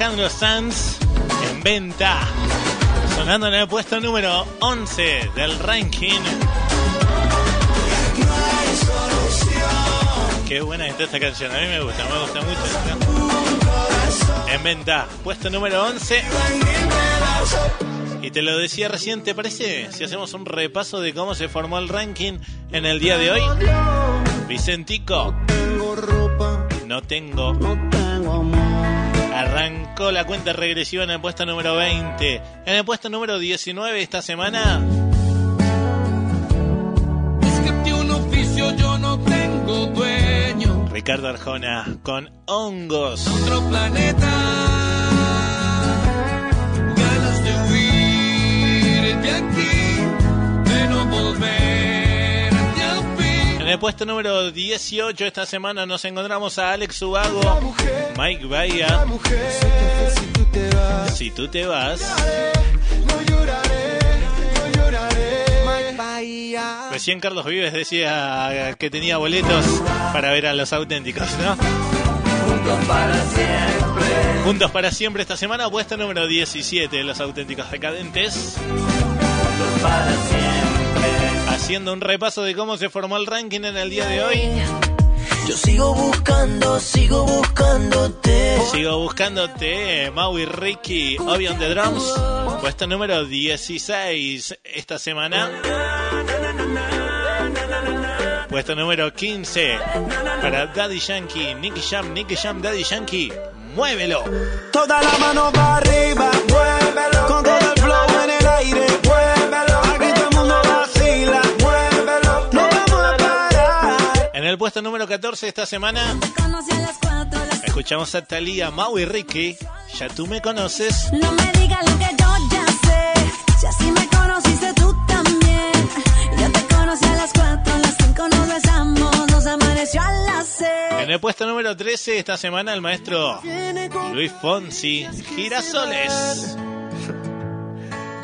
Alejandro Sanz en venta. Sonando en el puesto número 11 del ranking. Qué buena está esta canción, a mí me gusta, me gusta mucho. en venta. Puesto número 11. Y te lo decía recién, ¿te parece? Si hacemos un repaso de cómo se formó el ranking en el día de hoy. Vicentico. No tengo. Arrancó la cuenta regresiva en el puesto número 20. En el puesto número 19 esta semana. Es que de un oficio yo no tengo dueño. Ricardo Arjona con hongos. Otro planeta. Ganas de huir de aquí. De no volver. En el puesto número 18 esta semana nos encontramos a Alex Ubago, Mike Bahía. Si tú te vas. Recién Carlos Vives decía que tenía boletos para ver a los auténticos, ¿no? Juntos para siempre. Juntos para siempre esta semana, puesto número 17 de los auténticos decadentes. Juntos para siempre. Haciendo un repaso de cómo se formó el ranking en el día de hoy. Yo sigo buscando, sigo buscándote. Sigo buscándote, Maui Ricky, Obi on the Drums. Puesto número 16 esta semana. Puesto número 15 para Daddy Yankee, Nicky Jam, Nicky Jam, Daddy Yankee. Muévelo. Toda la mano para arriba, muévelo. Con todo el flow en el aire, puesto número 14 esta semana a escuchamos a Thalía, Maui Ricky. Ya tú me conoces. No me digas lo que yo ya sé. Si así me conociste tú también. Yo te conocí a las cuatro, a las cinco nos besamos, nos amaneció a las seis. En el puesto número 13 esta semana el maestro Luis Fonsi, Girasoles.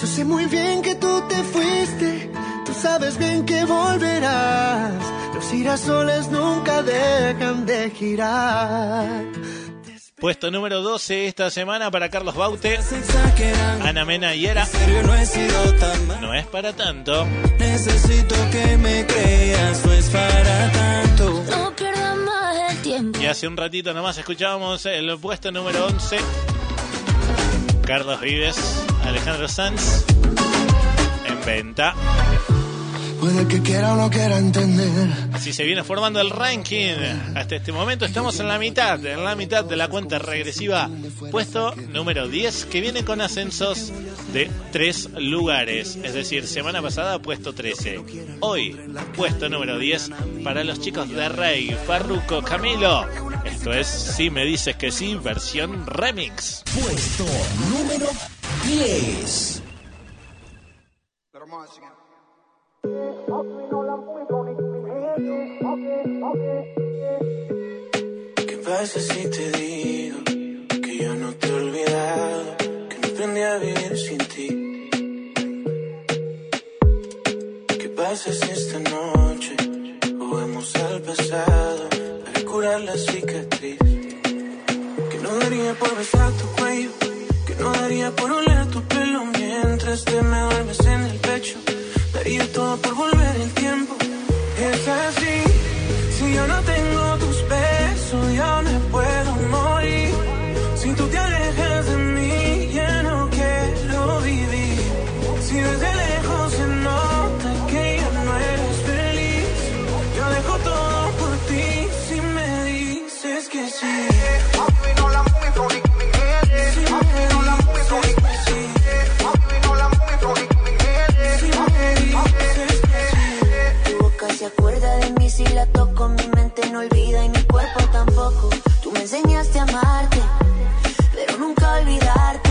Yo sé muy bien que tú te fuiste, tú sabes bien que volverás. Los girasoles nunca dejan de girar. Puesto número 12 esta semana para Carlos Baute, Ana Mena y Era. No es para tanto. Necesito que me creas, no es para tanto. No pierdas más el tiempo. Y hace un ratito nomás escuchábamos el puesto número 11. Carlos Vives, Alejandro Sanz. En venta. Puede que quiera o no quiera entender. Así se viene formando el ranking. Hasta este momento estamos en la mitad, en la mitad de la cuenta regresiva. Puesto número 10, que viene con ascensos de 3 lugares. Es decir, semana pasada puesto 13. Hoy, puesto número 10 para los chicos de Rey, Farruco, Camilo. Esto es Si me dices que sí, versión remix. Puesto número 10. ¿Qué pasa si te digo que yo no te he olvidado? Que no aprendí a vivir sin ti. ¿Qué pasa si esta noche volvemos al pasado para curar la cicatriz? Que no daría por besar tu cuello, que no daría por oler tu pelo mientras te me duermes en el pecho. Daría todo por volver el tiempo. Es así, si yo no tengo tus besos, yo me puedo morir. Mente no olvida y mi cuerpo tampoco. Tú me enseñaste a amarte, pero nunca olvidarte.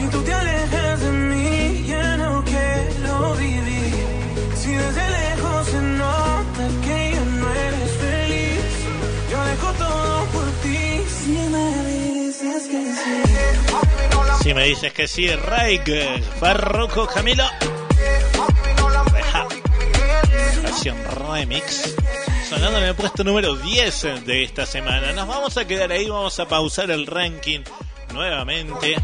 Si tú te alejas de mí, ya no quiero vivir. Si desde lejos se nota que ya no eres feliz, yo dejo todo por ti. Si me dices que sí. Si me dices que sí, Raik, Farruko, Camilo. Versión remix. Sonando en el puesto número 10 de esta semana. Nos vamos a quedar ahí, vamos a pausar el ranking nuevamente.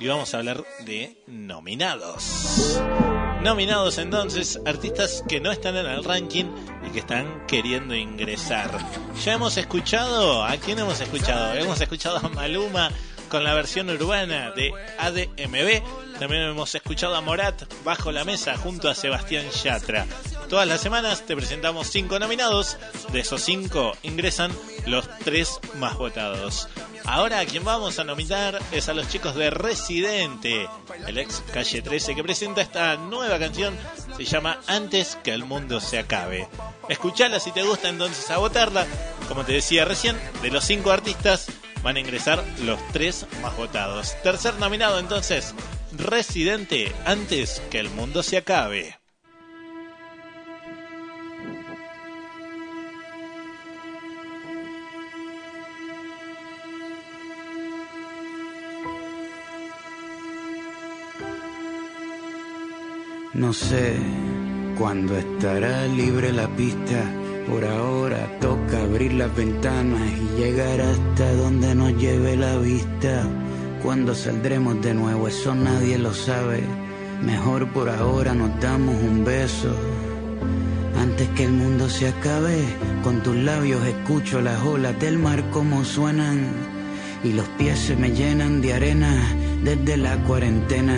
Y vamos a hablar de nominados. Nominados entonces, artistas que no están en el ranking y que están queriendo ingresar. Ya hemos escuchado, ¿a quién hemos escuchado? Hemos escuchado a Maluma con la versión urbana de ADMB. También hemos escuchado a Morat bajo la mesa junto a Sebastián Yatra. Todas las semanas te presentamos cinco nominados. De esos cinco ingresan los tres más votados. Ahora a quien vamos a nominar es a los chicos de Residente, el ex Calle 13, que presenta esta nueva canción. Se llama Antes que el mundo se acabe. Escuchala si te gusta entonces a votarla. Como te decía recién, de los cinco artistas van a ingresar los tres más votados. Tercer nominado entonces, Residente, Antes que el mundo se acabe. No sé cuándo estará libre la pista. Por ahora toca abrir las ventanas y llegar hasta donde nos lleve la vista. Cuando saldremos de nuevo, eso nadie lo sabe. Mejor por ahora nos damos un beso. Antes que el mundo se acabe, con tus labios escucho las olas del mar como suenan. Y los pies se me llenan de arena desde la cuarentena.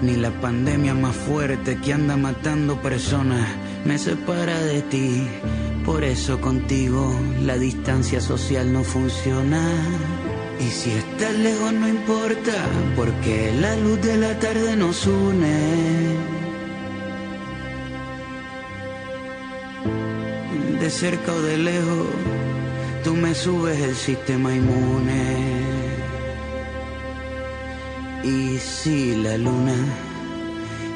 Ni la pandemia más fuerte que anda matando personas me separa de ti. Por eso contigo la distancia social no funciona. Y si estás lejos no importa, porque la luz de la tarde nos une. De cerca o de lejos, tú me subes el sistema inmune. Y si la luna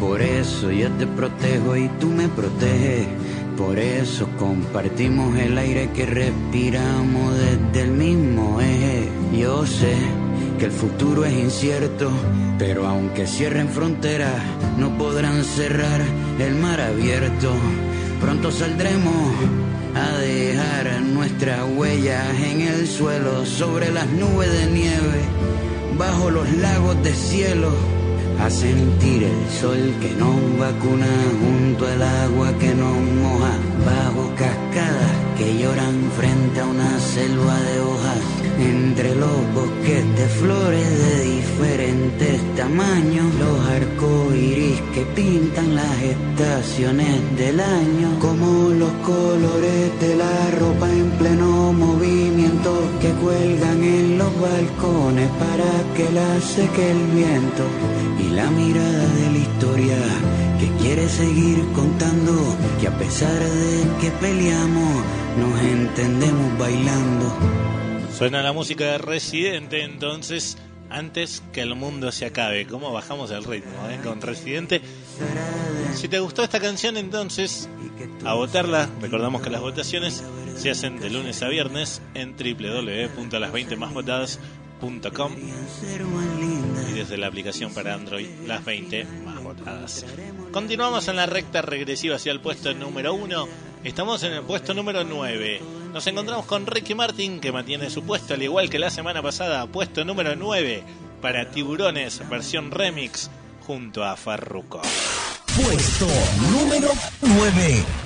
por eso yo te protejo y tú me proteges, por eso compartimos el aire que respiramos desde el mismo eje. Yo sé que el futuro es incierto, pero aunque cierren fronteras, no podrán cerrar el mar abierto. Pronto saldremos a dejar nuestras huellas en el suelo, sobre las nubes de nieve, bajo los lagos de cielo, a sentir el sol que nos vacuna junto al agua que nos moja, bajo cascadas que lloran frente a una selva de hojas, entre los bosques de flores de diferentes tamaños, los arcoíris que pintan las estaciones del año, como los colores de la ropa en pleno movimiento que cuelgan en los balcones para que la seque el viento la mirada de la historia que quiere seguir contando que a pesar de que peleamos nos entendemos bailando. Suena la música de Residente entonces antes que el mundo se acabe. ¿Cómo bajamos el ritmo eh? con Residente? Si te gustó esta canción entonces a votarla. Recordamos que las votaciones se hacen de lunes a viernes en www.las20másvotadas.com y desde la aplicación para Android las 20 más votadas. Continuamos en la recta regresiva hacia el puesto número 1. Estamos en el puesto número 9. Nos encontramos con Ricky Martin que mantiene su puesto al igual que la semana pasada, puesto número 9 para Tiburones versión remix junto a Farruko. Puesto número 9.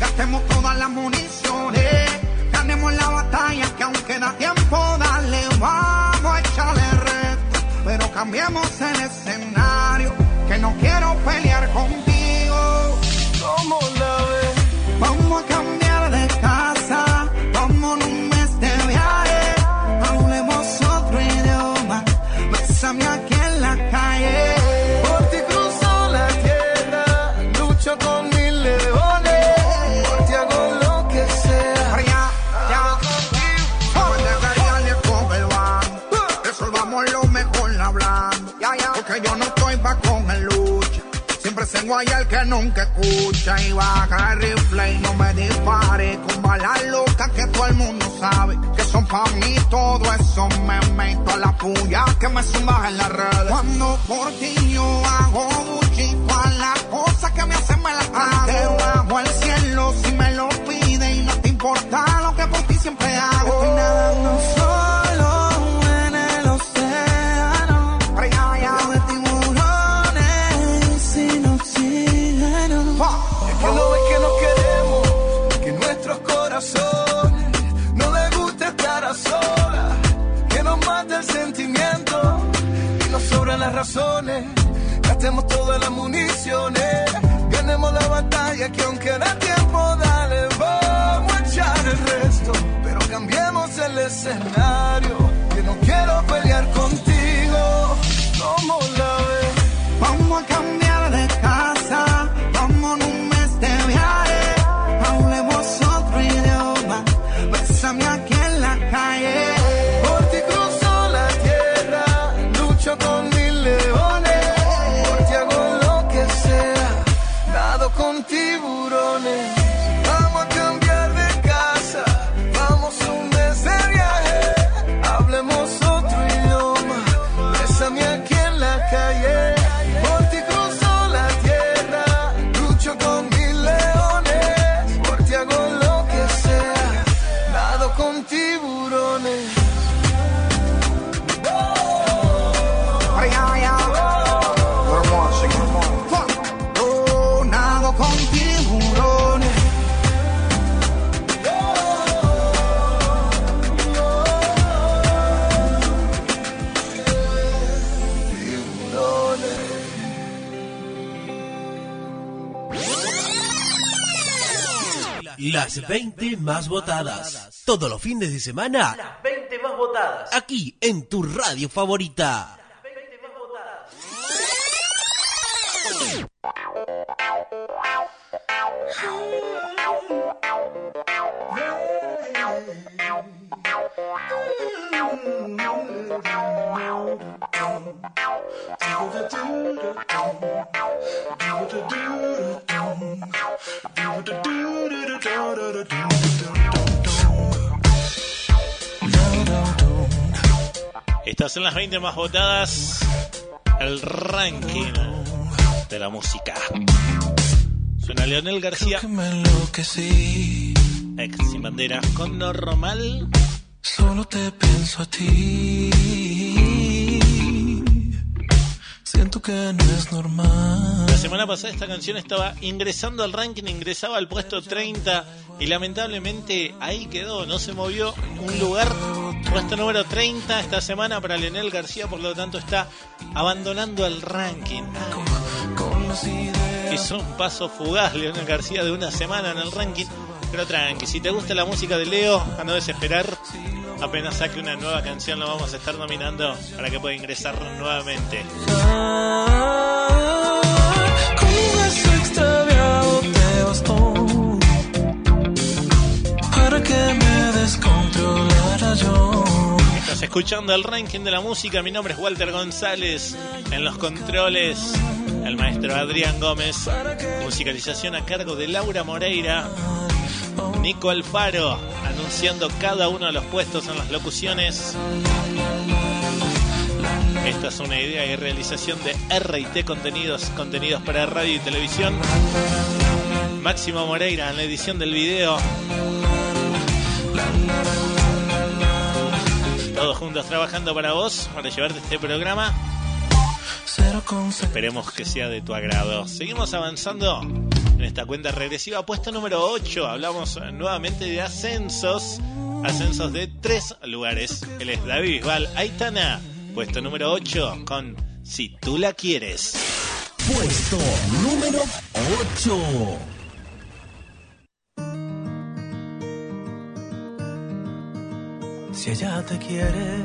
Gastemos todas las municiones, ganemos la batalla que aún queda tiempo, dale, vamos a echarle reto, pero cambiemos el escenario, que no quiero pelear contigo. Ahí al que nunca escucha y baja el rifle y no me dispare. Con balas locas que todo el mundo sabe que son pa' mí todo eso me meto a la puya que me zumba en la red cuando por ti yo hago buchito a las cosas que me hacen me las Gastemos todas las municiones, ganemos la batalla que aunque da tiempo, dale, vamos a echar el resto, pero cambiemos el escenario, Las 20 más votadas. Todos los fines de semana. Las 20 más votadas. Aquí en tu radio favorita. Estas son las 20 más votadas. El ranking de la música. Suena Leonel García. Ex sin bandera con normal. Solo te pienso a ti. Siento que no es normal. La semana pasada esta canción estaba ingresando al ranking, ingresaba al puesto 30 y lamentablemente ahí quedó, no se movió un lugar. Puesto número 30 esta semana para Leonel García, por lo tanto está abandonando el ranking. Hizo un paso fugaz Leonel García de una semana en el ranking. Pero tranqui, si te gusta la música de Leo, a no desesperar. Apenas saque una nueva canción, lo vamos a estar nominando para que pueda ingresar nuevamente. Que. Estás escuchando el ranking de la música. Mi nombre es Walter González. En los controles, el maestro Adrián Gómez. Musicalización a cargo de Laura Moreira. Nico Alfaro anunciando cada uno de los puestos en las locuciones. Esta es una idea y realización de RT Contenidos, contenidos para radio y televisión. Máximo Moreira en la edición del video. Todos juntos trabajando para vos, para llevarte este programa. Esperemos que sea de tu agrado. Seguimos avanzando en esta cuenta regresiva. Puesto número 8. Hablamos nuevamente de ascensos. Ascensos de tres lugares. Él es David Bisbal. Aitana. Puesto número 8 con Si tú la quieres. Puesto número 8. Si ella te quiere,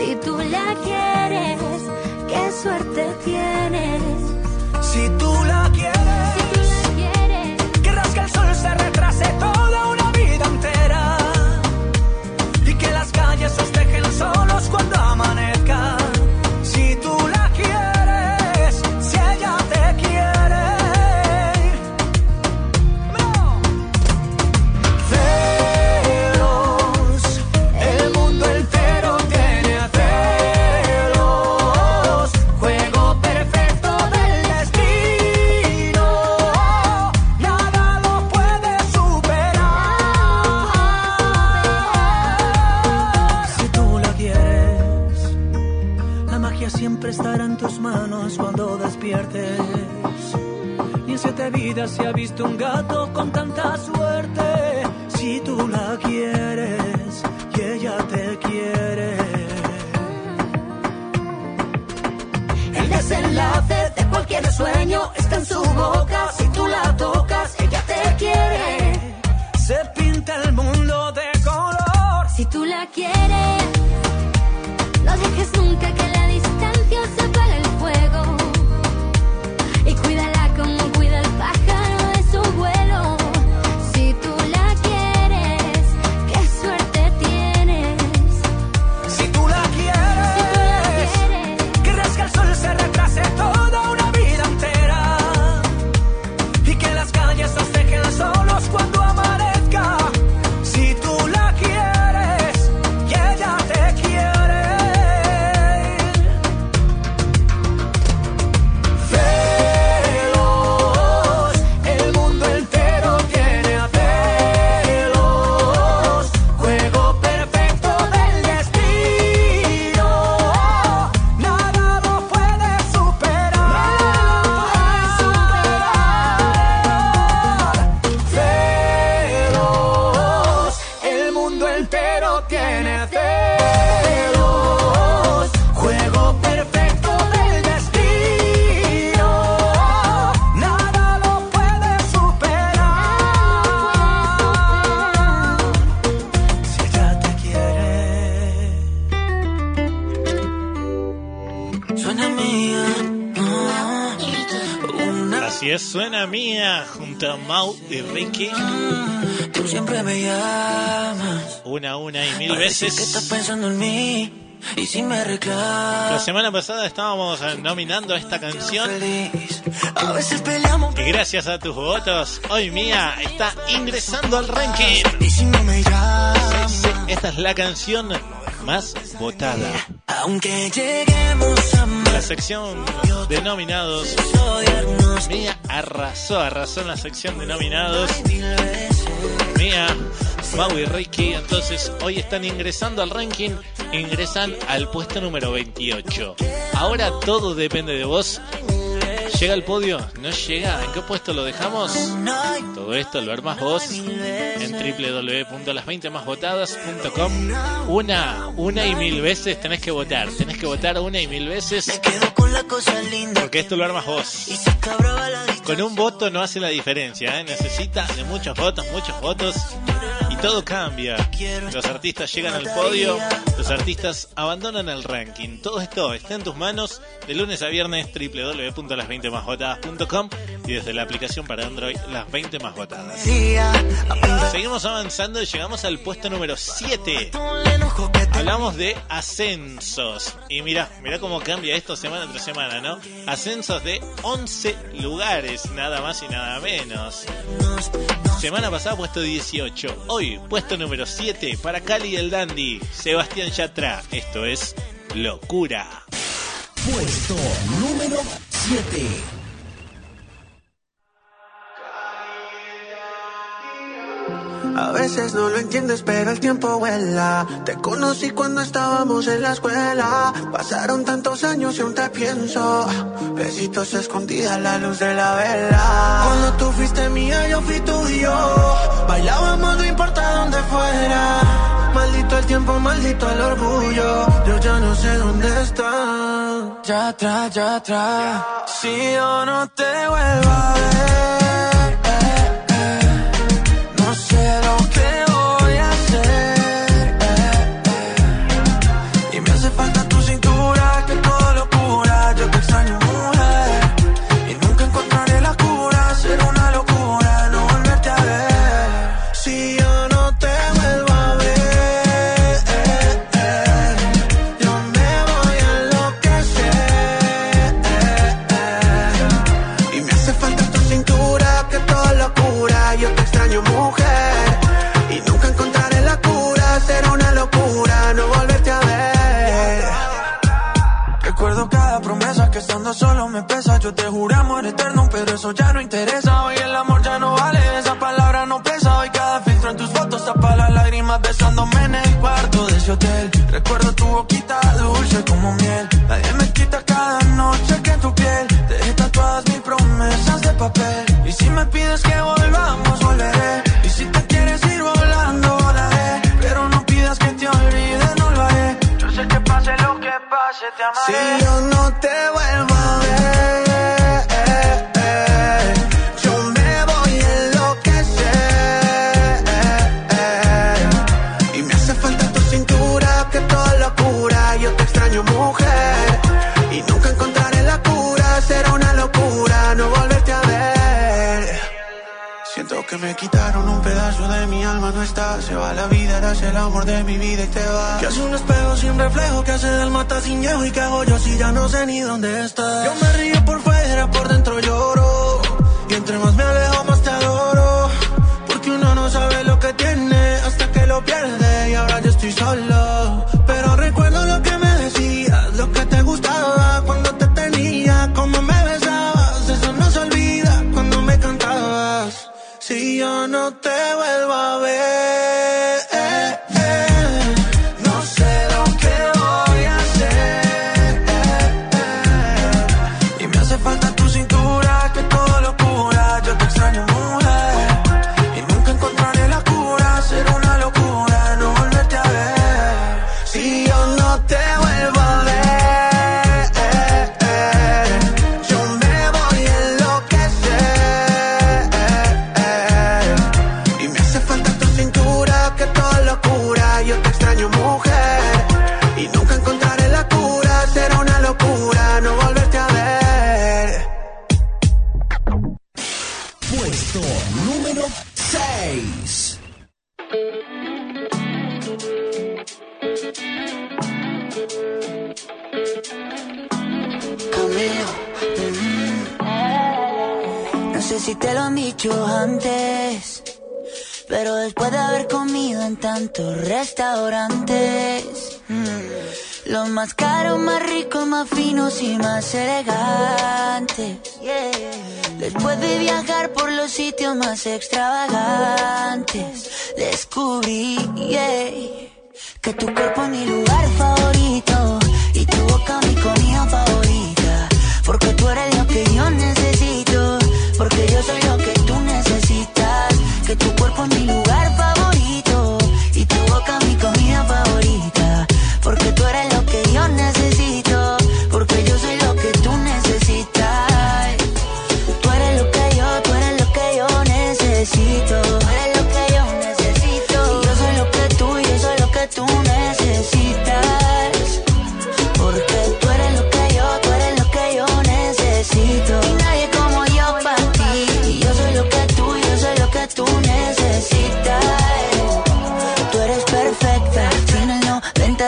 Si tú la quieres, qué suerte tienes. Si tú la se ha visto un gato veces. que estás pensando en mí. Y si me reclamas. La semana pasada estábamos eh, nominando esta canción. Y gracias a tus votos, hoy mía está ingresando al ranking. Y si no me llamas. Sí, sí, esta es la canción más votada. Aunque lleguemos a La sección de nominados. Mía arrasó, arrasó en la sección de nominados. Mía, Mau y Ricky. Entonces, hoy están ingresando al ranking. Ingresan al puesto número 28. Ahora todo depende de vos. ¿Llega al podio? ¿No llega? ¿En qué puesto lo dejamos? Todo esto lo armas vos en www.las20másvotadas.com. Una, una y mil veces tenés que votar. Tenés que votar una y mil veces. Porque esto lo armas vos. Con un voto no hace la diferencia, ¿eh? necesita de muchos votos, muchos votos todo cambia. Los artistas llegan al podio, los artistas abandonan el ranking. Todo esto está en tus manos de lunes a viernes www.las20másvotadas.com y desde la aplicación para Android las 20 más votadas. Seguimos avanzando y llegamos al puesto número 7. Hablamos de ascensos. Y mira, mira cómo cambia esto semana tras semana, ¿no? Ascensos de 11 lugares, nada más y nada menos. Semana pasada puesto 18. Hoy, puesto número 7 para Cali el Dandy, Sebastián Yatra. Esto es Locura. Puesto número 7. A veces no lo entiendes, pero el tiempo vuela. Te conocí cuando estábamos en la escuela. Pasaron tantos años y aún te pienso. Besitos escondidas a la luz de la vela. Cuando tú fuiste mía, yo fui tuyo. Bailábamos, no importa dónde fuera. Maldito el tiempo, maldito el orgullo. Yo ya no sé dónde está. Ya atrás, ya atrás. Si yo no te vuelvo a ver. Te juré amor eterno, pero eso ya no interesa. Hoy el amor ya no vale, esa palabra no pesa. Hoy cada filtro en tus fotos tapa las lágrimas besándome en el cuarto de ese hotel. Recuerdo tu boquita dulce como miel. Nadie me quita cada noche que en tu piel te dejé tatuadas mil promesas de papel. Y si me pides que volvamos, volveré. Y si te quieres ir volando, volaré. Pero no pidas que te olvide, no lo haré. Yo sé que pase lo que pase, te amaré. El amor de mi vida y te va. Que hace un espejo sin reflejo, que hace del mata sin llevo y que hago yo si ya no sé ni dónde estás. Yo me río por fuera, por dentro lloro. Y entre más me alejo,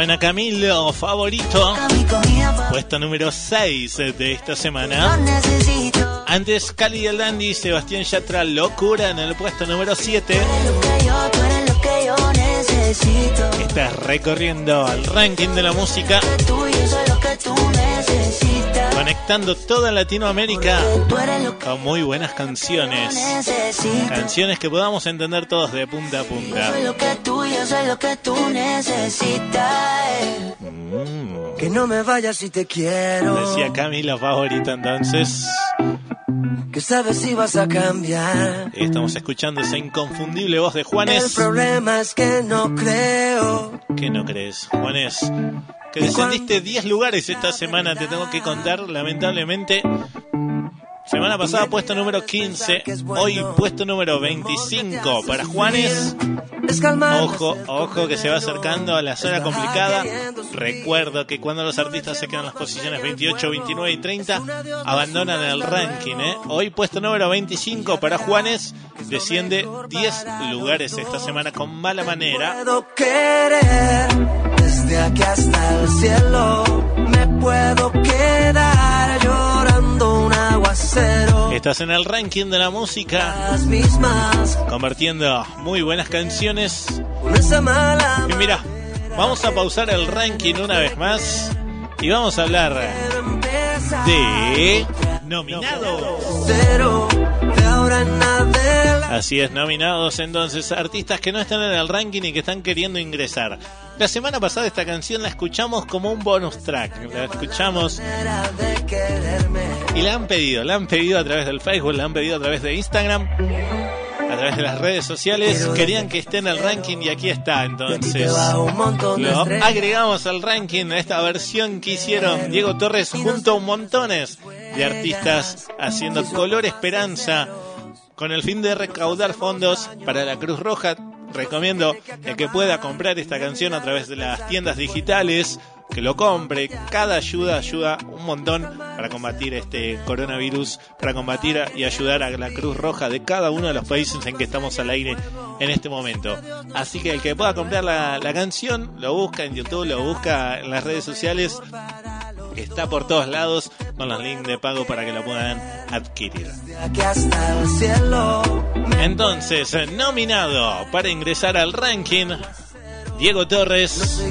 Suena Camilo, favorito. Puesto número 6 de esta semana. Antes Cali y el Dandy, Sebastián Yatra, Locura en el puesto número 7. Que yo, tú eres lo que yo necesito. Estás recorriendo el ranking de la música, Tú, soy lo que tú necesitas. Conectando toda Latinoamérica que con muy buenas canciones. Canciones que podamos entender todos de punta a punta. soy lo que tú, yo soy lo que tú necesitas. Que no me vayas si te quiero. Decía Camilo, favorito entonces. Que sabes si vas a cambiar. Estamos escuchando esa inconfundible voz de El Juanes. problema es que no creo. ¿Qué no crees, Juanes? Que descendiste 10 lugares esta semana, te tengo que contar, lamentablemente. Semana pasada puesto número 15, hoy puesto número 25 para Juanes. Ojo, ojo que se va acercando a la zona complicada. Recuerdo que cuando los artistas se quedan en las posiciones 28, 29 y 30, abandonan el ranking. ¿eh? Hoy puesto número 25 para Juanes, desciende 10 lugares esta semana con mala manera. Desde aquí hasta el cielo. Me puedo quedar llorando un aguacero. Estás en el ranking de la música, Las mismas, convirtiendo muy buenas canciones. mala Y mira, vamos a pausar el ranking una vez más y vamos a hablar de nominados. cero. De ahora en adelante. Así es, nominados entonces artistas que no están en el ranking y que están queriendo ingresar. La semana pasada esta canción la escuchamos como un bonus track, la escuchamos y la han pedido, la han pedido a través del Facebook, la han pedido a través de Instagram, a través de las redes sociales, querían que esté en el ranking y aquí está entonces. Lo agregamos al ranking a esta versión que hicieron Diego Torres junto a un montones de artistas haciendo Color Esperanza con el fin de recaudar fondos para la Cruz Roja recomiendo el que pueda comprar esta canción a través de las tiendas digitales, que lo compre. Cada ayuda ayuda un montón para combatir este coronavirus, para combatir y ayudar a la Cruz Roja de cada uno de los países en que estamos al aire en este momento. Así que el que pueda comprar la, la canción, lo busca en YouTube, lo busca en las redes sociales está por todos lados con los links de pago para que lo puedan adquirir. Entonces, nominado para ingresar al ranking, Diego Torres.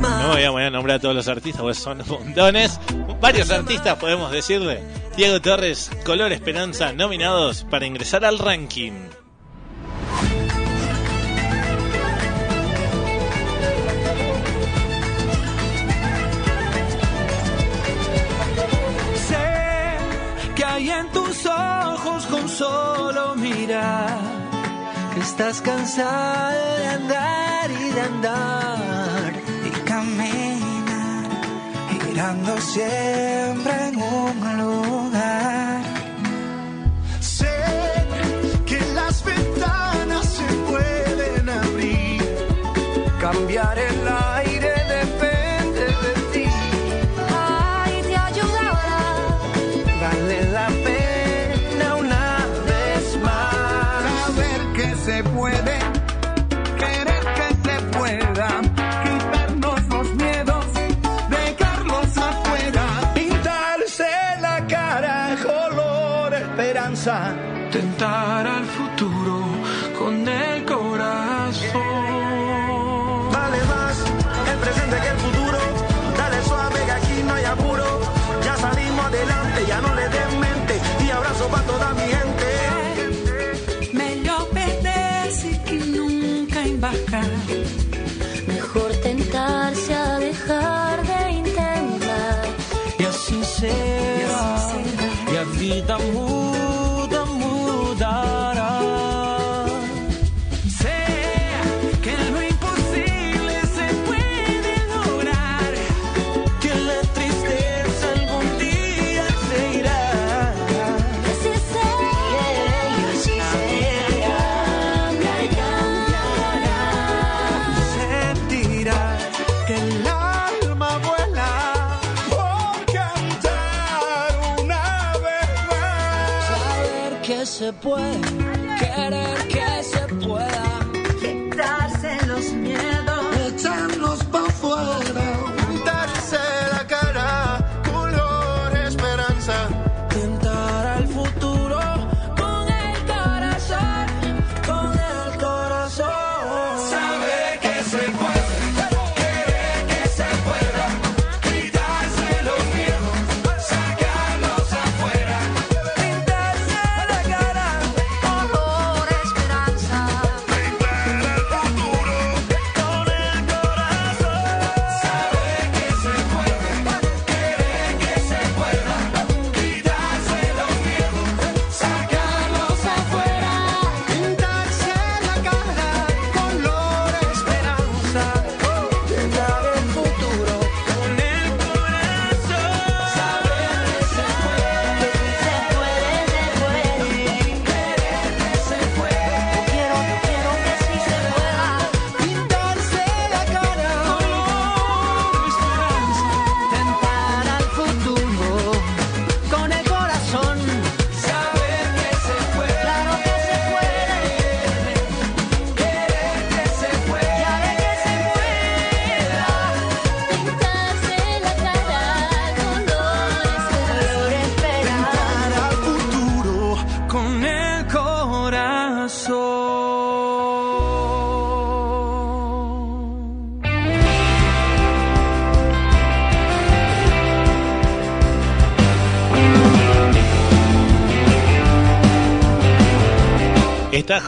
No voy a, voy a nombrar a todos los artistas, pues son montones. Varios artistas podemos decirle. Diego Torres, Color Esperanza, nominados para ingresar al ranking. Ojos con solo mirar estás cansado de andar y de andar y caminar girando siempre en un lugar. Sé que las ventanas se pueden abrir, cambiar el aire esperanza. Tentar al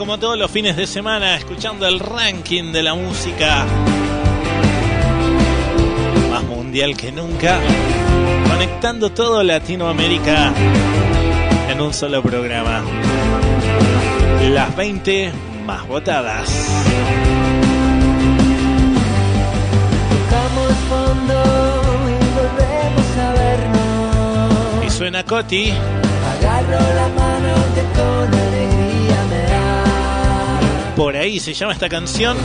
como todos los fines de semana escuchando el ranking de la música. Más mundial que nunca. Conectando todo Latinoamérica en un solo programa. Las 20 más votadas. Tocamos fondo y volvemos a vernos. Y suena Coti. Agarro la mano que Por ahí se llama esta canción.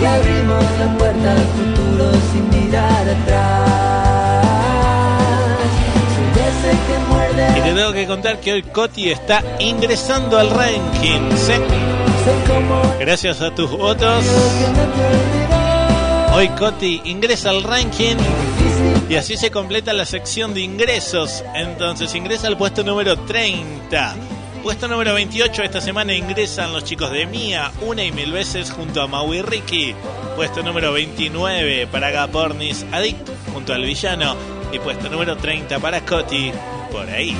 Y abrimos la puerta al futuro sin mirar atrás. Que muerde. Y te tengo que contar que hoy Coti está ingresando al ranking. ¿sí? Gracias a tus votos. Hoy Coti ingresa al ranking y así se completa la sección de ingresos. Entonces ingresa al puesto número 30. Puesto número 28 esta semana ingresan los chicos de Mía una y mil veces junto a Maui y Ricky. Puesto número 29 para Gapornis Addict junto al villano. Y puesto número 30 para Coti por ahí.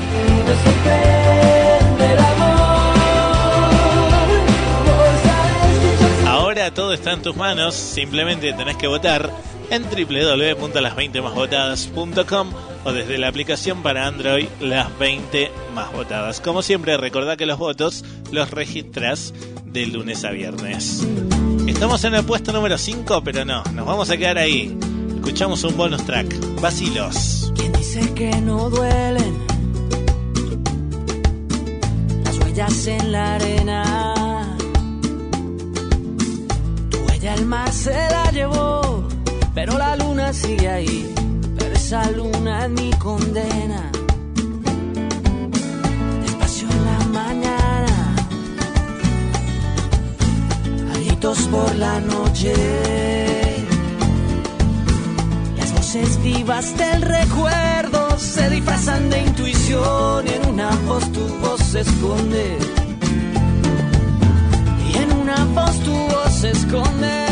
Ahora todo está en tus manos, simplemente tenés que votar en www.las20másvotadas.com o desde la aplicación para Android Las 20 Más Votadas. Como siempre, recordá que los votos los registras de lunes a viernes. Estamos en el puesto número 5, pero no, nos vamos a quedar ahí. Escuchamos un bonus track, Vacilos. Quien dice que no duelen las huellas en la arena. Tu huella el mar se la llevó, pero la luna sigue ahí. Pero esa luna es mi condena. Despacio en la mañana, gritos por la noche. Las voces vivas del recuerdo se disfrazan de intuición en una voz tu voz se esconde. Y en una voz tu voz se esconde.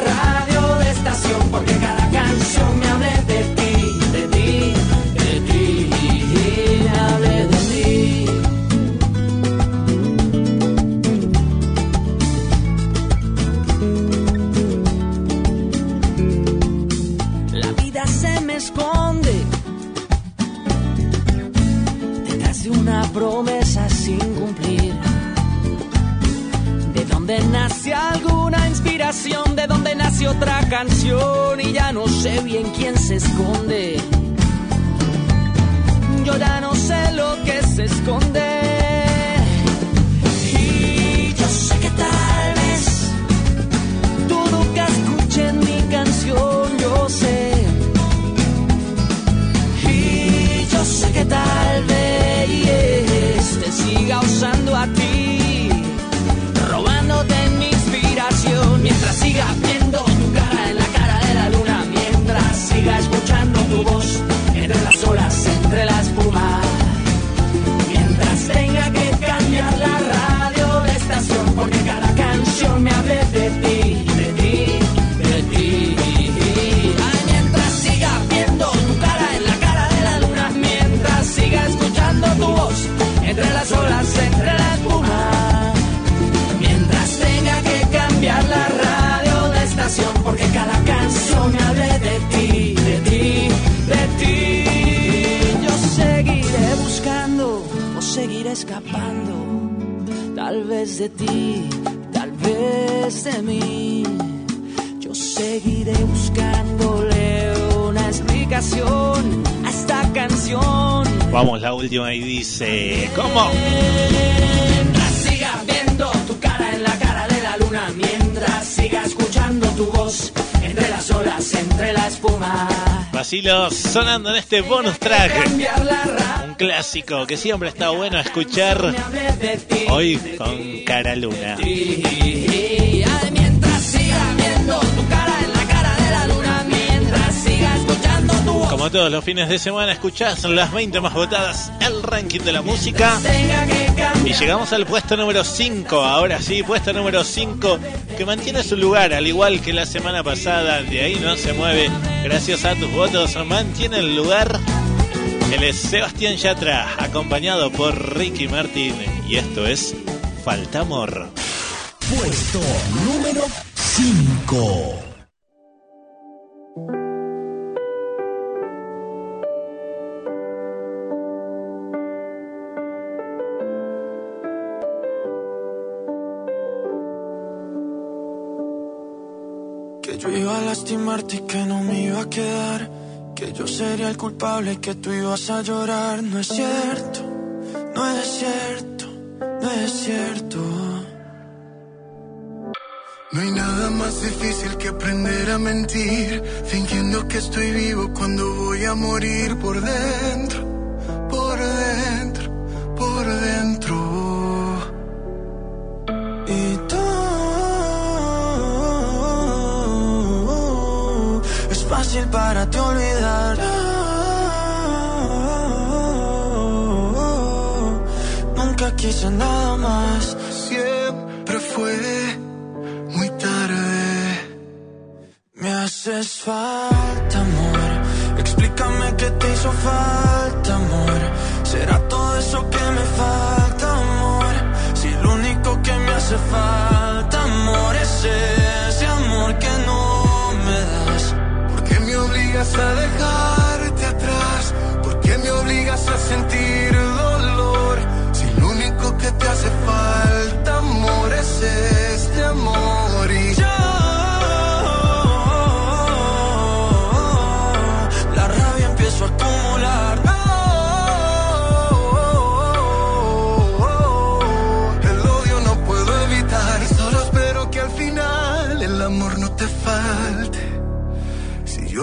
alguna inspiración, de donde nace otra canción y ya no sé bien quién se esconde. Yo ya no sé lo que se esconde. Y yo sé que tal vez tú nunca escuches mi canción, yo sé. Y yo sé que tal vez te siga usando a ti, mientras siga viendo tu cara en la cara de la luna, mientras siga escuchando tu voz entre las olas, entre la espuma. Última y dice, ¿cómo? Mientras siga viendo tu cara en la cara de la luna, mientras siga escuchando tu voz entre las olas, entre la espuma. Vacilos sonando en este bonus track. Un clásico que siempre está bueno escuchar hoy con Cara Luna. Como todos los fines de semana escuchás las 20 más votadas, el ranking de la música. Y llegamos al puesto número 5, ahora sí, puesto número 5, que mantiene su lugar, al igual que la semana pasada, de ahí no se mueve, gracias a tus votos, mantiene el lugar Él es Sebastián Yatra, acompañado por Ricky Martin. Y esto es Falta Amor. Puesto número 5. Lastimarte y que no me iba a quedar. Que yo sería el culpable y que tú ibas a llorar. No es cierto, no es cierto, no es cierto. No hay nada más difícil que aprender a mentir, fingiendo que estoy vivo cuando voy a morir por dentro, por dentro, por dentro. Fácil para ti olvidar. Nunca quise nada más. Siempre fue muy tarde. Me haces falta, amor. Explícame qué te hizo falta, amor. ¿Será todo eso que me falta, amor? Si lo único que me hace falta, amor, es ese amor que no obligas a dejarte atrás? ¿Por qué me obligas a sentir dolor? Si lo único que te hace falta, amor, es este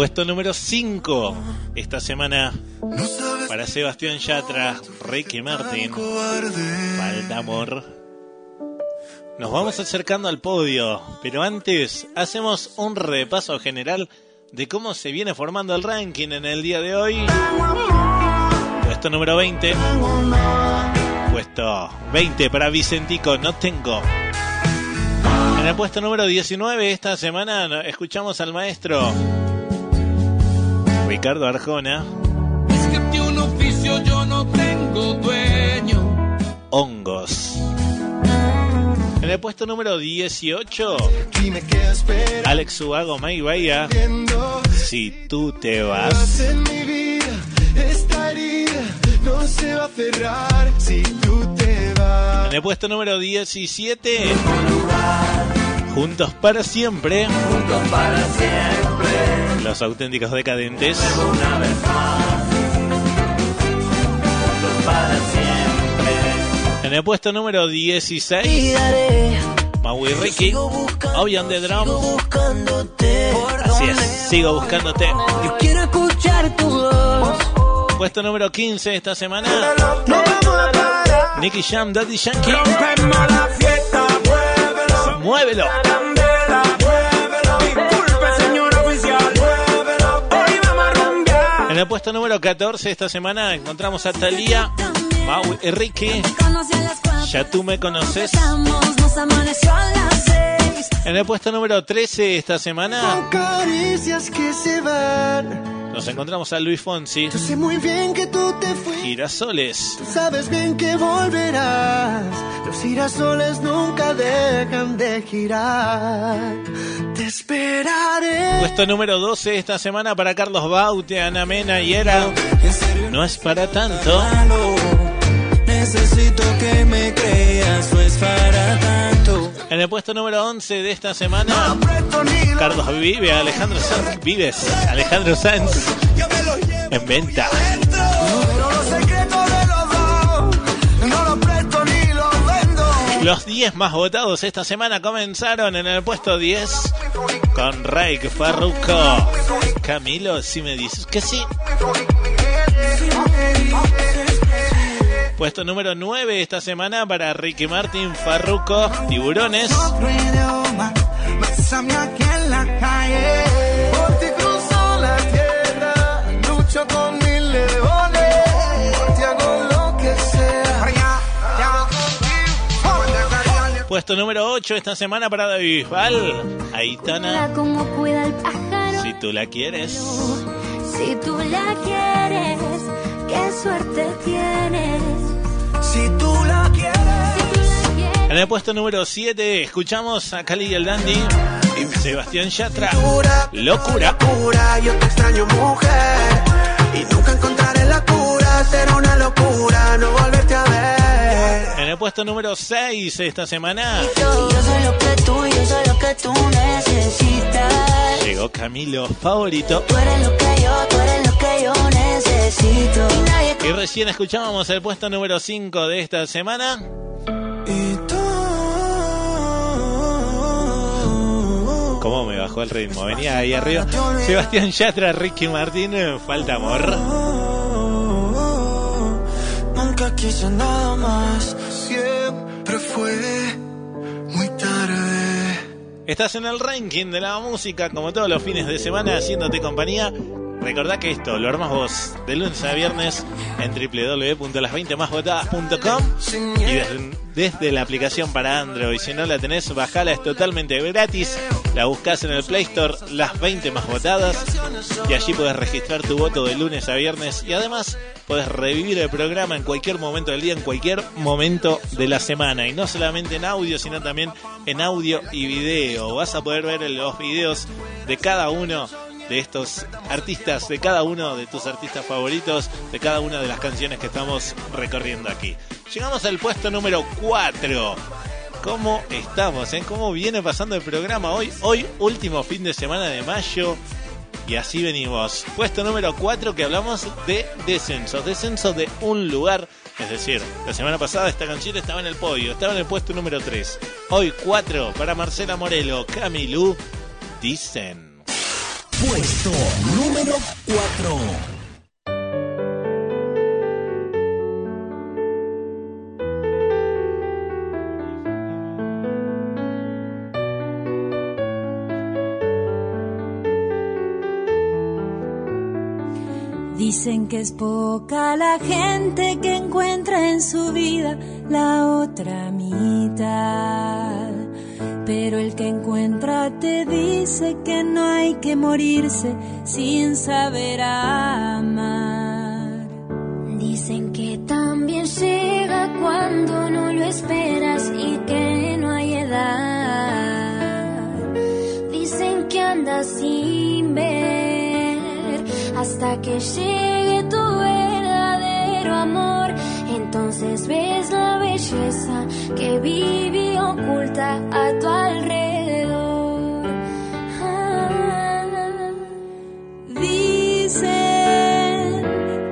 Puesto número 5 esta semana para Sebastián Yatra, Ricky Martin. Falta amor. Nos vamos acercando al podio, pero antes hacemos un repaso general de cómo se viene formando el ranking en el día de hoy. Puesto número 20. Puesto 20 para Vicentico, no tengo. En el puesto número 19 esta semana escuchamos al maestro Ricardo Arjona, Es que de un oficio yo no tengo dueño. Hongos. En el puesto número 18, Alex Ubago May Bahía, Si tú te vas. en mi vida, esta herida no se va a cerrar si tú te vas. En el puesto número 17, Juntos para siempre. Juntos para siempre. Los auténticos decadentes. Una vez más. Juntos para siempre. En el puesto número 16, Maui Ricky, Obion de Drum. Así es, sigo buscándote. Yo quiero escuchar tu voz. Puesto número 15 esta semana, Nicky Jam, Daddy Yankee. Muévelo. En el puesto número 14 esta semana encontramos a Thalía, Mau Ricky. Ya tú me conoces. En el puesto número 13 esta semana, Nos encontramos a Luis Fonsi. Yo sé muy bien que tú te fuiste. Girasoles. Tú sabes bien que volverás. Los girasoles nunca dejan de girar. Te esperaré. Puesto número 12 esta semana para Carlos Baute, Ana Mena y Era. No es para tanto. Necesito que me creas, no es para tanto. En el puesto número 11 de esta semana, Carlos Vive, Alejandro Sanz, Vives, Alejandro Sanz, en venta. Los secretos de los dos no los presto ni los vendo. Los 10 más votados esta semana comenzaron en el puesto 10 con Raik Farruko. Camilo, si me dices que sí. Puesto número 9 esta semana para Ricky Martin Farruko, Tiburones. Puesto número 8 esta semana para David Bisbal, Aitana. Si tú la quieres. Si tú la quieres, qué suerte tienes. Si tú la quieres. En el puesto número 7 escuchamos a Cali y el Dandy y Sebastián Yatra. Locura. Locura, yo te extraño mujer. Y nunca encontraré la cura. Será una locura no volverte a ver. En el puesto número 6 esta semana Yo soy lo que tú, yo soy lo que tú necesitas. llegó Camilo favorito. Tú eres lo que yo, tú eres lo que yo necesito. Y Y recién escuchábamos el puesto número 5 de esta semana. ¿Cómo me bajó el ritmo? Venía ahí arriba. Sebastián Yatra, Ricky Martín, falta amor. Nunca quise nada más. Siempre fue muy tarde. Estás en el ranking de la música, como todos los fines de semana, haciéndote compañía. Recordá que esto lo armas vos de lunes a viernes en www.las20másvotadas.com y desde, la aplicación para Android. Si no la tenés, bajala, es totalmente gratis. La buscas en el Play Store, las 20 más votadas, y allí puedes registrar tu voto de lunes a viernes y además puedes revivir el programa en cualquier momento del día, en cualquier momento de la semana. Y no solamente en audio, sino también en audio y video. Vas a poder ver los videos de cada uno de estos artistas, de cada uno de tus artistas favoritos, de cada una de las canciones que estamos recorriendo aquí. Llegamos al puesto número 4. ¿Cómo estamos? Eh? ¿Cómo viene pasando el programa hoy? Hoy, último fin de semana de mayo. Y así venimos. Puesto número 4 que hablamos de descensos. Descenso de un lugar. Es decir, la semana pasada esta canción estaba en el podio, estaba en el puesto número 3. Hoy 4 para Marcela Morelo, Camilú, dicen. Puesto número 4. Dicen que es poca la gente que encuentra en su vida la otra mitad. Pero el que encuentra te dice que no hay que morirse sin saber amar. Dicen que también llega cuando no lo esperas y que no hay edad. Dicen que andas sin ver hasta que llegue tu verdadero amor. Entonces ves la belleza que vive oculta a tu alrededor. Ah. Dicen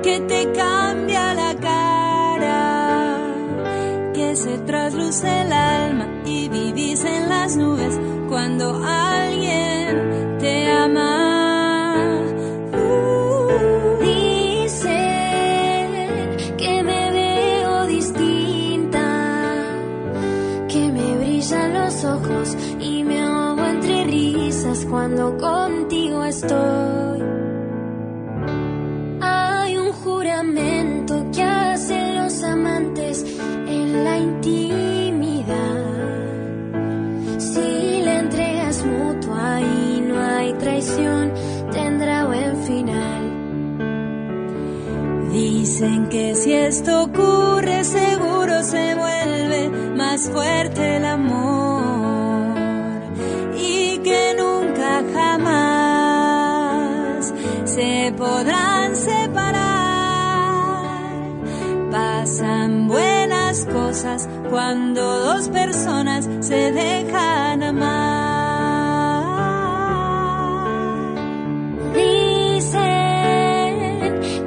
que te cambia la cara, que se trasluce el alma y vivís en las nubes cuando alguien Hay un juramento que hacen los amantes en la intimidad. Si la entregas mutua y no hay traición, tendrá buen final. Dicen que si esto ocurre seguro se vuelve más fuerte el amor podrán separar. Pasan buenas cosas cuando dos personas se dejan amar. Dicen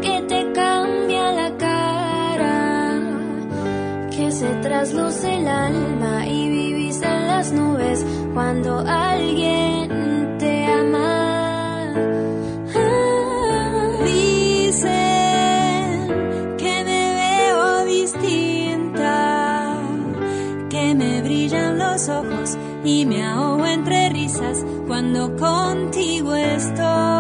que te cambia la cara, que se trasluce el alma y vivís en las nubes cuando alguien y me ahogo entre risas cuando contigo estoy.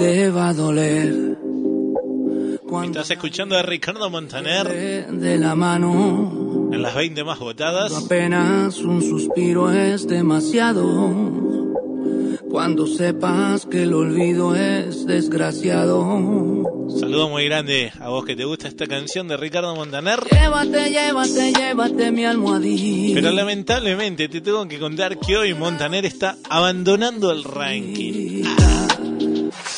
Te va a doler Estás escuchando a Ricardo Montaner de la mano. en las 20 más votadas. Apenas un suspiro es demasiado. Cuando sepas que el olvido es desgraciado. Saludo muy grande a vos que te gusta esta canción de Ricardo Montaner. Llévate, llévate, llévate mi almohadilla. Pero lamentablemente te tengo que contar que hoy Montaner está abandonando el ranking.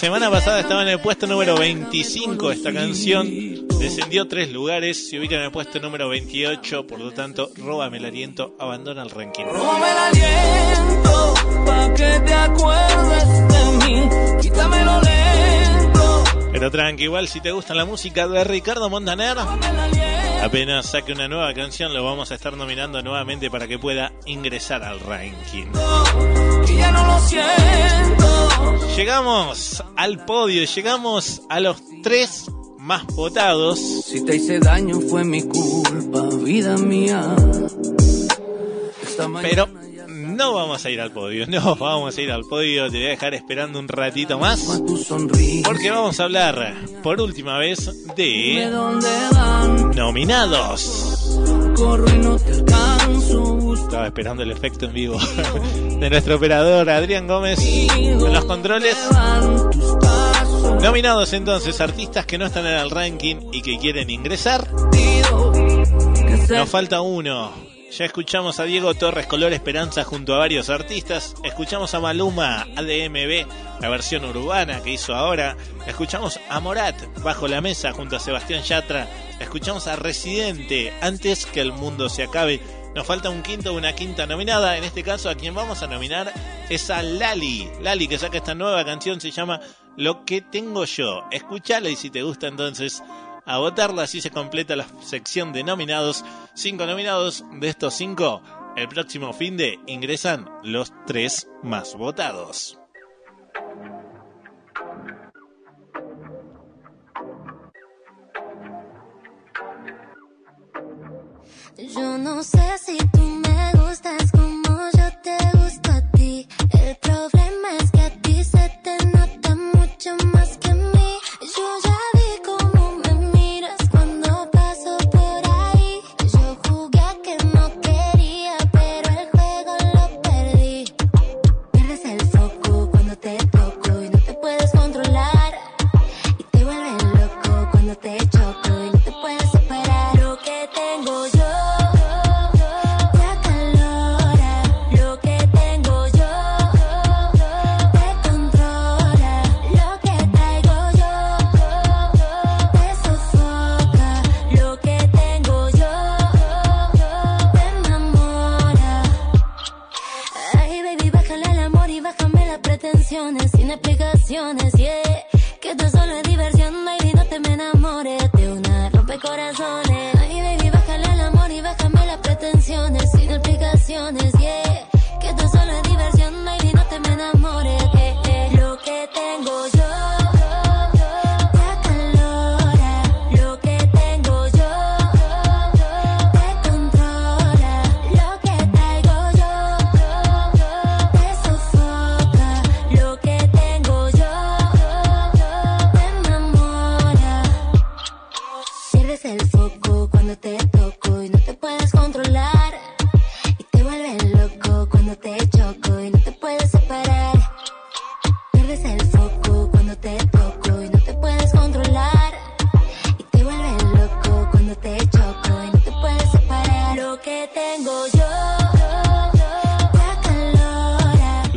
Semana pasada estaba en el puesto número 25 esta canción. Descendió tres lugares, se ubica en el puesto número 28, por lo tanto, róbame el aliento, abandona el ranking. Róbame el aliento pa' que te acuerdes de mí. Quítamelo lento. Pero tranqui, igual si te gusta la música de Ricardo Montaner, apenas saque una nueva canción lo vamos a estar nominando nuevamente para que pueda ingresar al ranking. Que ya no lo siento. Llegamos al podio, llegamos a los tres más votados. Si te hice daño fue mi culpa, vida mía. Pero no vamos a ir al podio, no [laughs] vamos a ir al podio, te voy a dejar esperando un ratito más. Porque vamos a hablar por última vez ¿De nominados. Estaba esperando el efecto en vivo [laughs] de nuestro operador Adrián Gómez en los controles. Nominados entonces, artistas que no están en el ranking y que quieren ingresar. Nos falta uno. Ya escuchamos a Diego Torres Color Esperanza junto a varios artistas. Escuchamos a Maluma ADMB, la versión urbana que hizo ahora. Escuchamos a Morat bajo la mesa junto a Sebastián Yatra. Escuchamos a Residente antes que el mundo se acabe. Nos falta un quinto o una quinta nominada. En este caso, a quien vamos a nominar es a Lali. Lali que saca esta nueva canción, se llama Lo que tengo yo. Escúchala y si te gusta entonces a votarla, así se completa la sección de nominados. Cinco nominados de estos cinco. El próximo fin de ingresan los tres más votados. Yo no sé si tú me gustas como yo te gusto a ti. El problema es que a ti se te nota mucho más que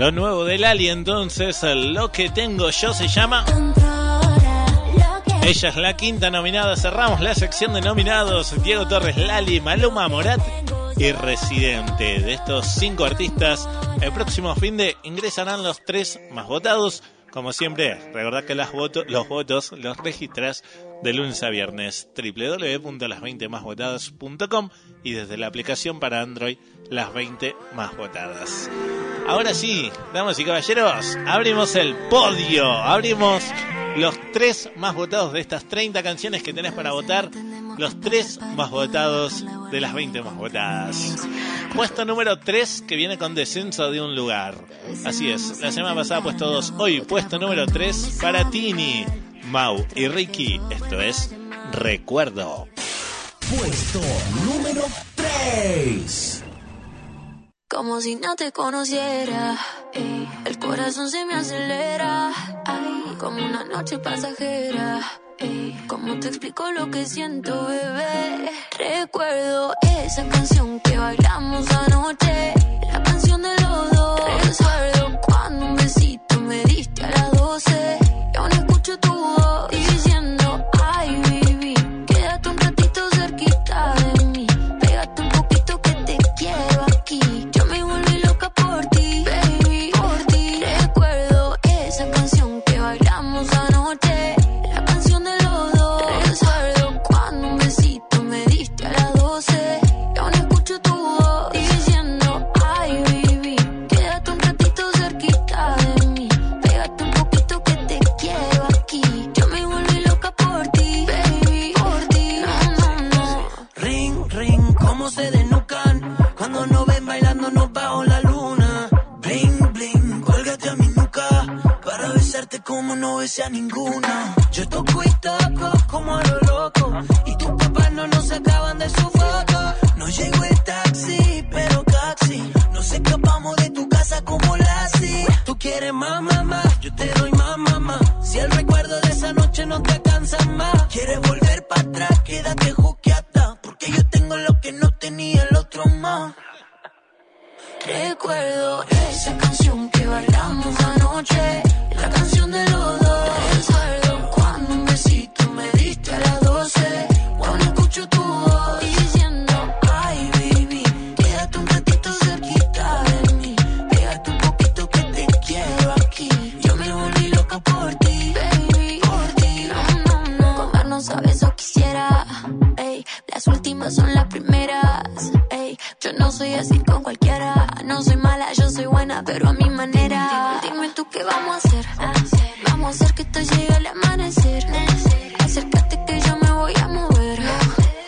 Lo nuevo del Ali entonces, lo que tengo yo se llama... Ella es la quinta nominada. Cerramos la sección de nominados. Diego Torres, Lali, Maluma Morat y Residente. De estos cinco artistas, el próximo fin de ingresarán los tres más votados. Como siempre, recordad que las los votos los registras de lunes a viernes. www.las20másvotadas.com y desde la aplicación para Android, las 20 más votadas. Ahora sí, damas y caballeros, abrimos el podio. Abrimos los tres más votados de estas 30 canciones que tenés para votar. Los tres más votados de las 20 más votadas. Puesto número 3 que viene con descenso de un lugar. Así es, la semana pasada puesto 2. Hoy puesto número 3 para Tini, Mau y Ricky. Esto es Recuerdo. Puesto número 3. Como si no te conociera, ey, el corazón se me acelera, ay, como una noche pasajera. ey, ¿Cómo te explico lo que siento, bebé? Recuerdo esa canción que bailamos anoche, la canción de los dos. Recuerdo cuando un besito me diste a las 12, como no besé a ninguna. Yo toco y toco como a lo loco y tus papás no nos sacaban de su foto. No llegó el taxi, pero taxi. Nos escapamos de tu casa como Lassie. Tú quieres más, mamá, yo te doy más, mamá. Si el recuerdo de esa noche no te cansa más, quieres volver para atrás, quédate juqueata. Porque yo tengo lo que no tenía el otro más. Recuerdo esa canción que bailamos anoche, la canción de los dos. Recuerdo cuando un besito me diste a las 12, cuando escucho tu voz diciendo, ay baby, quédate un ratito cerquita de mí, pégate un poquito que te quiero aquí. Yo me volví loca por ti, baby, por ti. No, no, no, comernos a besos quisiera, ey, las últimas son las primeras, ey, yo no soy así con cualquiera, no soy mala, yo soy buena, pero a mi manera. Dime tú qué vamos a hacer, vamos a hacer que esto llegue al amanecer, acércate que yo me voy a mover,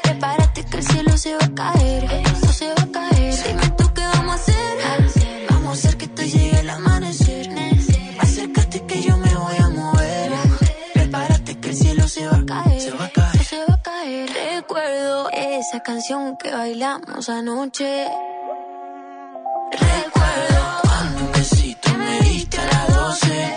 prepárate que el cielo se va a caer, esto se va a caer. Dime tú qué vamos a hacer, vamos a hacer que esto llegue al amanecer, acércate que yo me voy a mover, prepárate que el cielo se va a caer, se va a caer, se va a caer. Recuerdo esa canción que bailamos anoche. Recuerdo cuando un besito me diste a las 12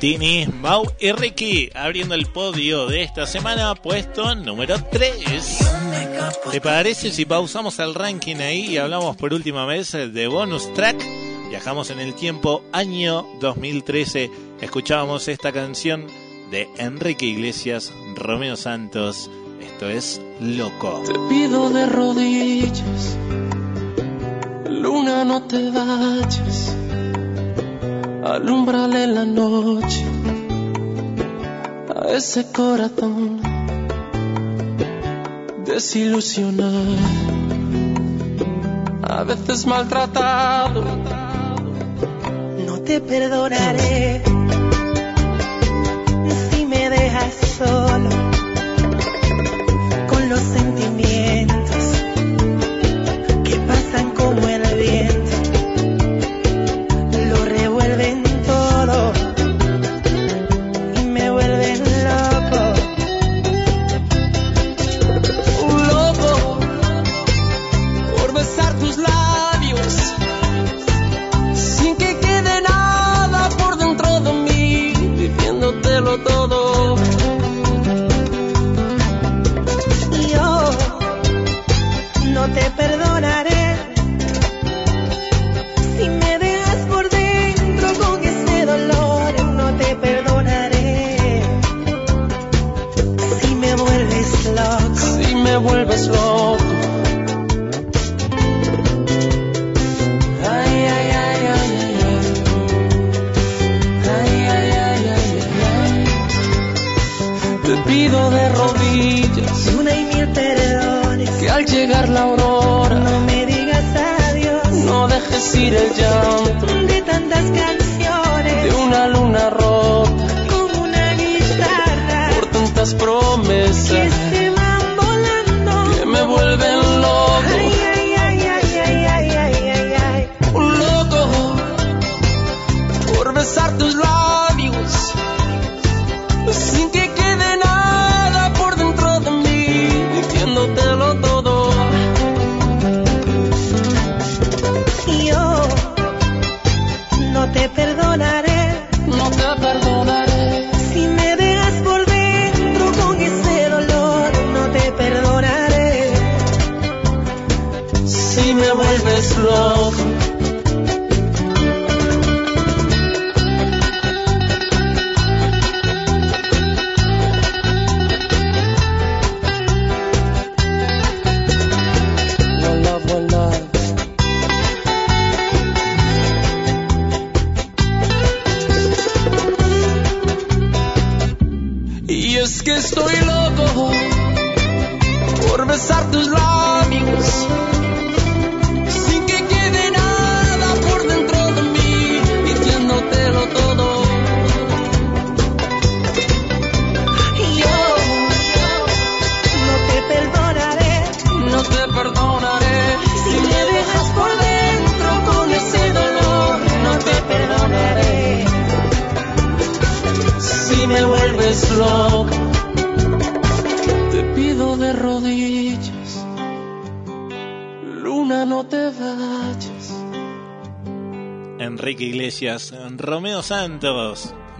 baby. Tini, Mau y Ricky abriendo el podio de esta semana, puesto número 3. ¿Te parece si pausamos el ranking ahí y hablamos por última vez de bonus track? Viajamos en el tiempo, año 2013. Escuchábamos esta canción de Enrique Iglesias, Romeo Santos. Esto es Loco. Te pido de rodillas, luna no te vayas, alumbrale la noche a ese corazón desilusionado, a veces maltratado. No te perdonaré si me dejas solo.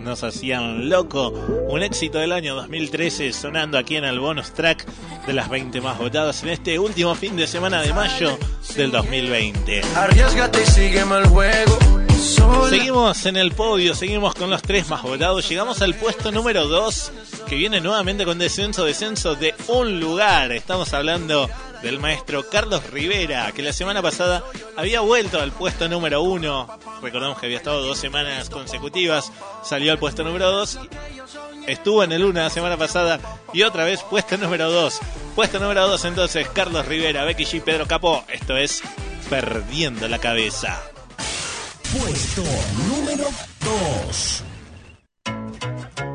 Nos hacían loco. Un éxito del año 2013 sonando aquí en el bonus track de las 20 más votadas en este último fin de semana de mayo del 2020. Arriesgate y sígueme el juego. Seguimos en el podio, seguimos con los tres más votados. Llegamos al puesto número 2, que viene nuevamente con descenso, descenso de un lugar. Estamos hablando del maestro Carlos Rivera, que la semana pasada había vuelto al puesto número 1. Recordamos que había estado dos semanas consecutivas, salió al puesto número 2. Estuvo en el 1 la semana pasada y otra vez puesto número 2. Puesto número 2 entonces Carlos Rivera, Becky G, Pedro Capó. Esto es Perdiendo la Cabeza. Puesto número 2.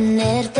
Tenerte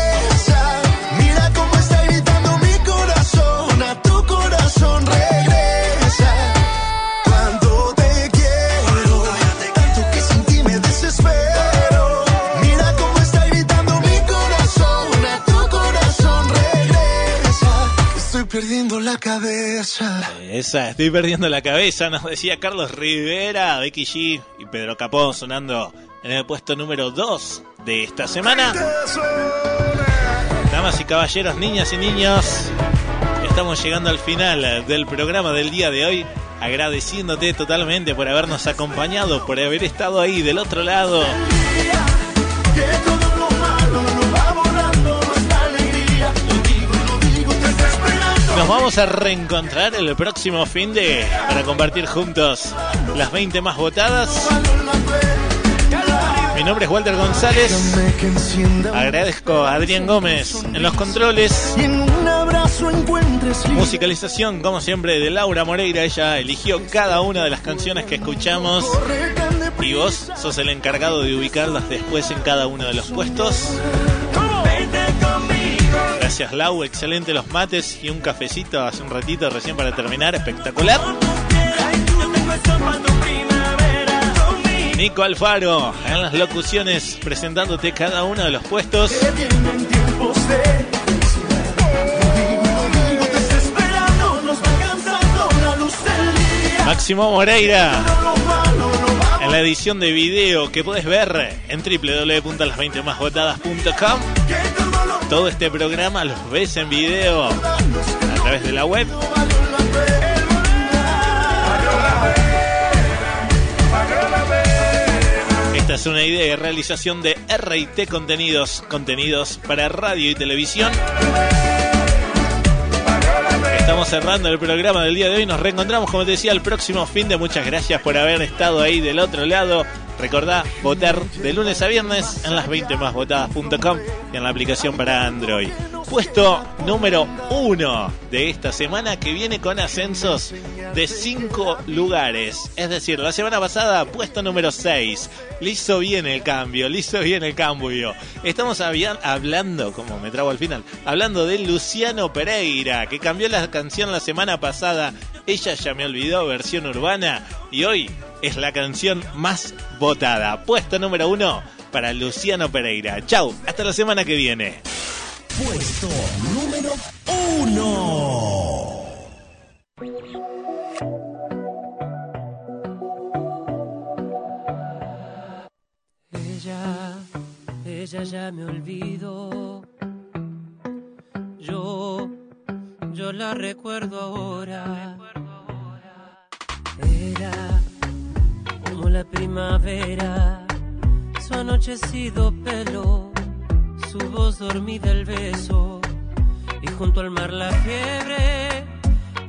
Perdiendo la cabeza. Esa, estoy perdiendo la cabeza, nos decía Carlos Rivera, Becky G y Pedro Capó sonando en el puesto número 2 de esta semana. Damas y caballeros, niñas y niños, estamos llegando al final del programa del día de hoy, agradeciéndote totalmente por habernos acompañado, por haber estado ahí del otro lado. Nos vamos a reencontrar el próximo fin de para compartir juntos las 20 más votadas. Mi nombre es Walter González. Agradezco a Adrián Gómez en los controles. Musicalización, como siempre, de Laura Moreira. Ella eligió cada una de las canciones que escuchamos. Y vos sos el encargado de ubicarlas después en cada uno de los puestos. Gracias Lau, excelente los mates y un cafecito hace un ratito recién para terminar, espectacular. Nico Alfaro en las locuciones presentándote cada uno de los puestos. Máximo Moreira en la edición de video que puedes ver en www.las20másvotadas.com. Todo este programa los ves en video a través de la web. Esta es una idea de realización de RT Contenidos, contenidos para radio y televisión. Estamos cerrando el programa del día de hoy. Nos reencontramos, como te decía, el próximo fin de. Muchas gracias por haber estado ahí del otro lado. Recordá votar de lunes a viernes en las 20másvotadas.com y en la aplicación para Android. Puesto número uno de esta semana que viene con ascensos de 5 lugares. Es decir, la semana pasada, puesto número 6. Le hizo bien el cambio, le hizo bien el cambio. Estamos hablando, como me trago al final, hablando de Luciano Pereira, que cambió la canción la semana pasada. Ella ya me olvidó, versión urbana. Y hoy es la canción más votada. Puesto número uno para Luciano Pereira. Chau, hasta la semana que viene. Puesto número uno. Ella, ella ya me olvidó. Yo, yo la recuerdo ahora. Era como la primavera, su anochecido pelo, su voz dormida el beso, y junto al mar la fiebre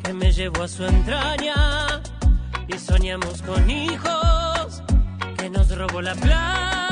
que me llevó a su entraña, y soñamos con hijos que nos robó la playa.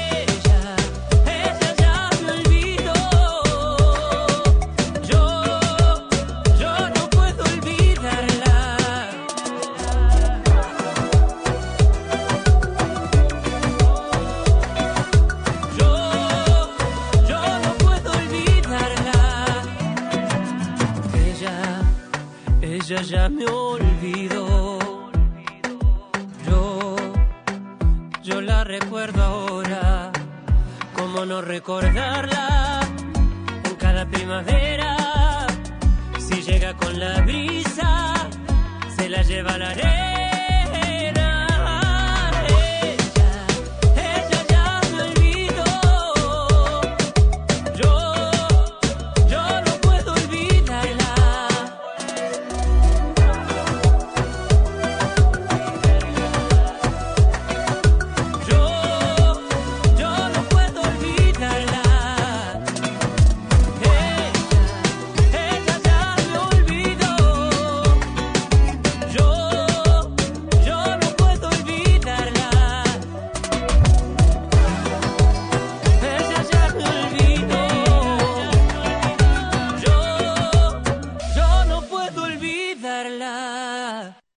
ya me olvidó. Yo, yo la recuerdo ahora. ¿Cómo no recordarla? En cada primavera, si llega con la brisa, se la lleva la arena.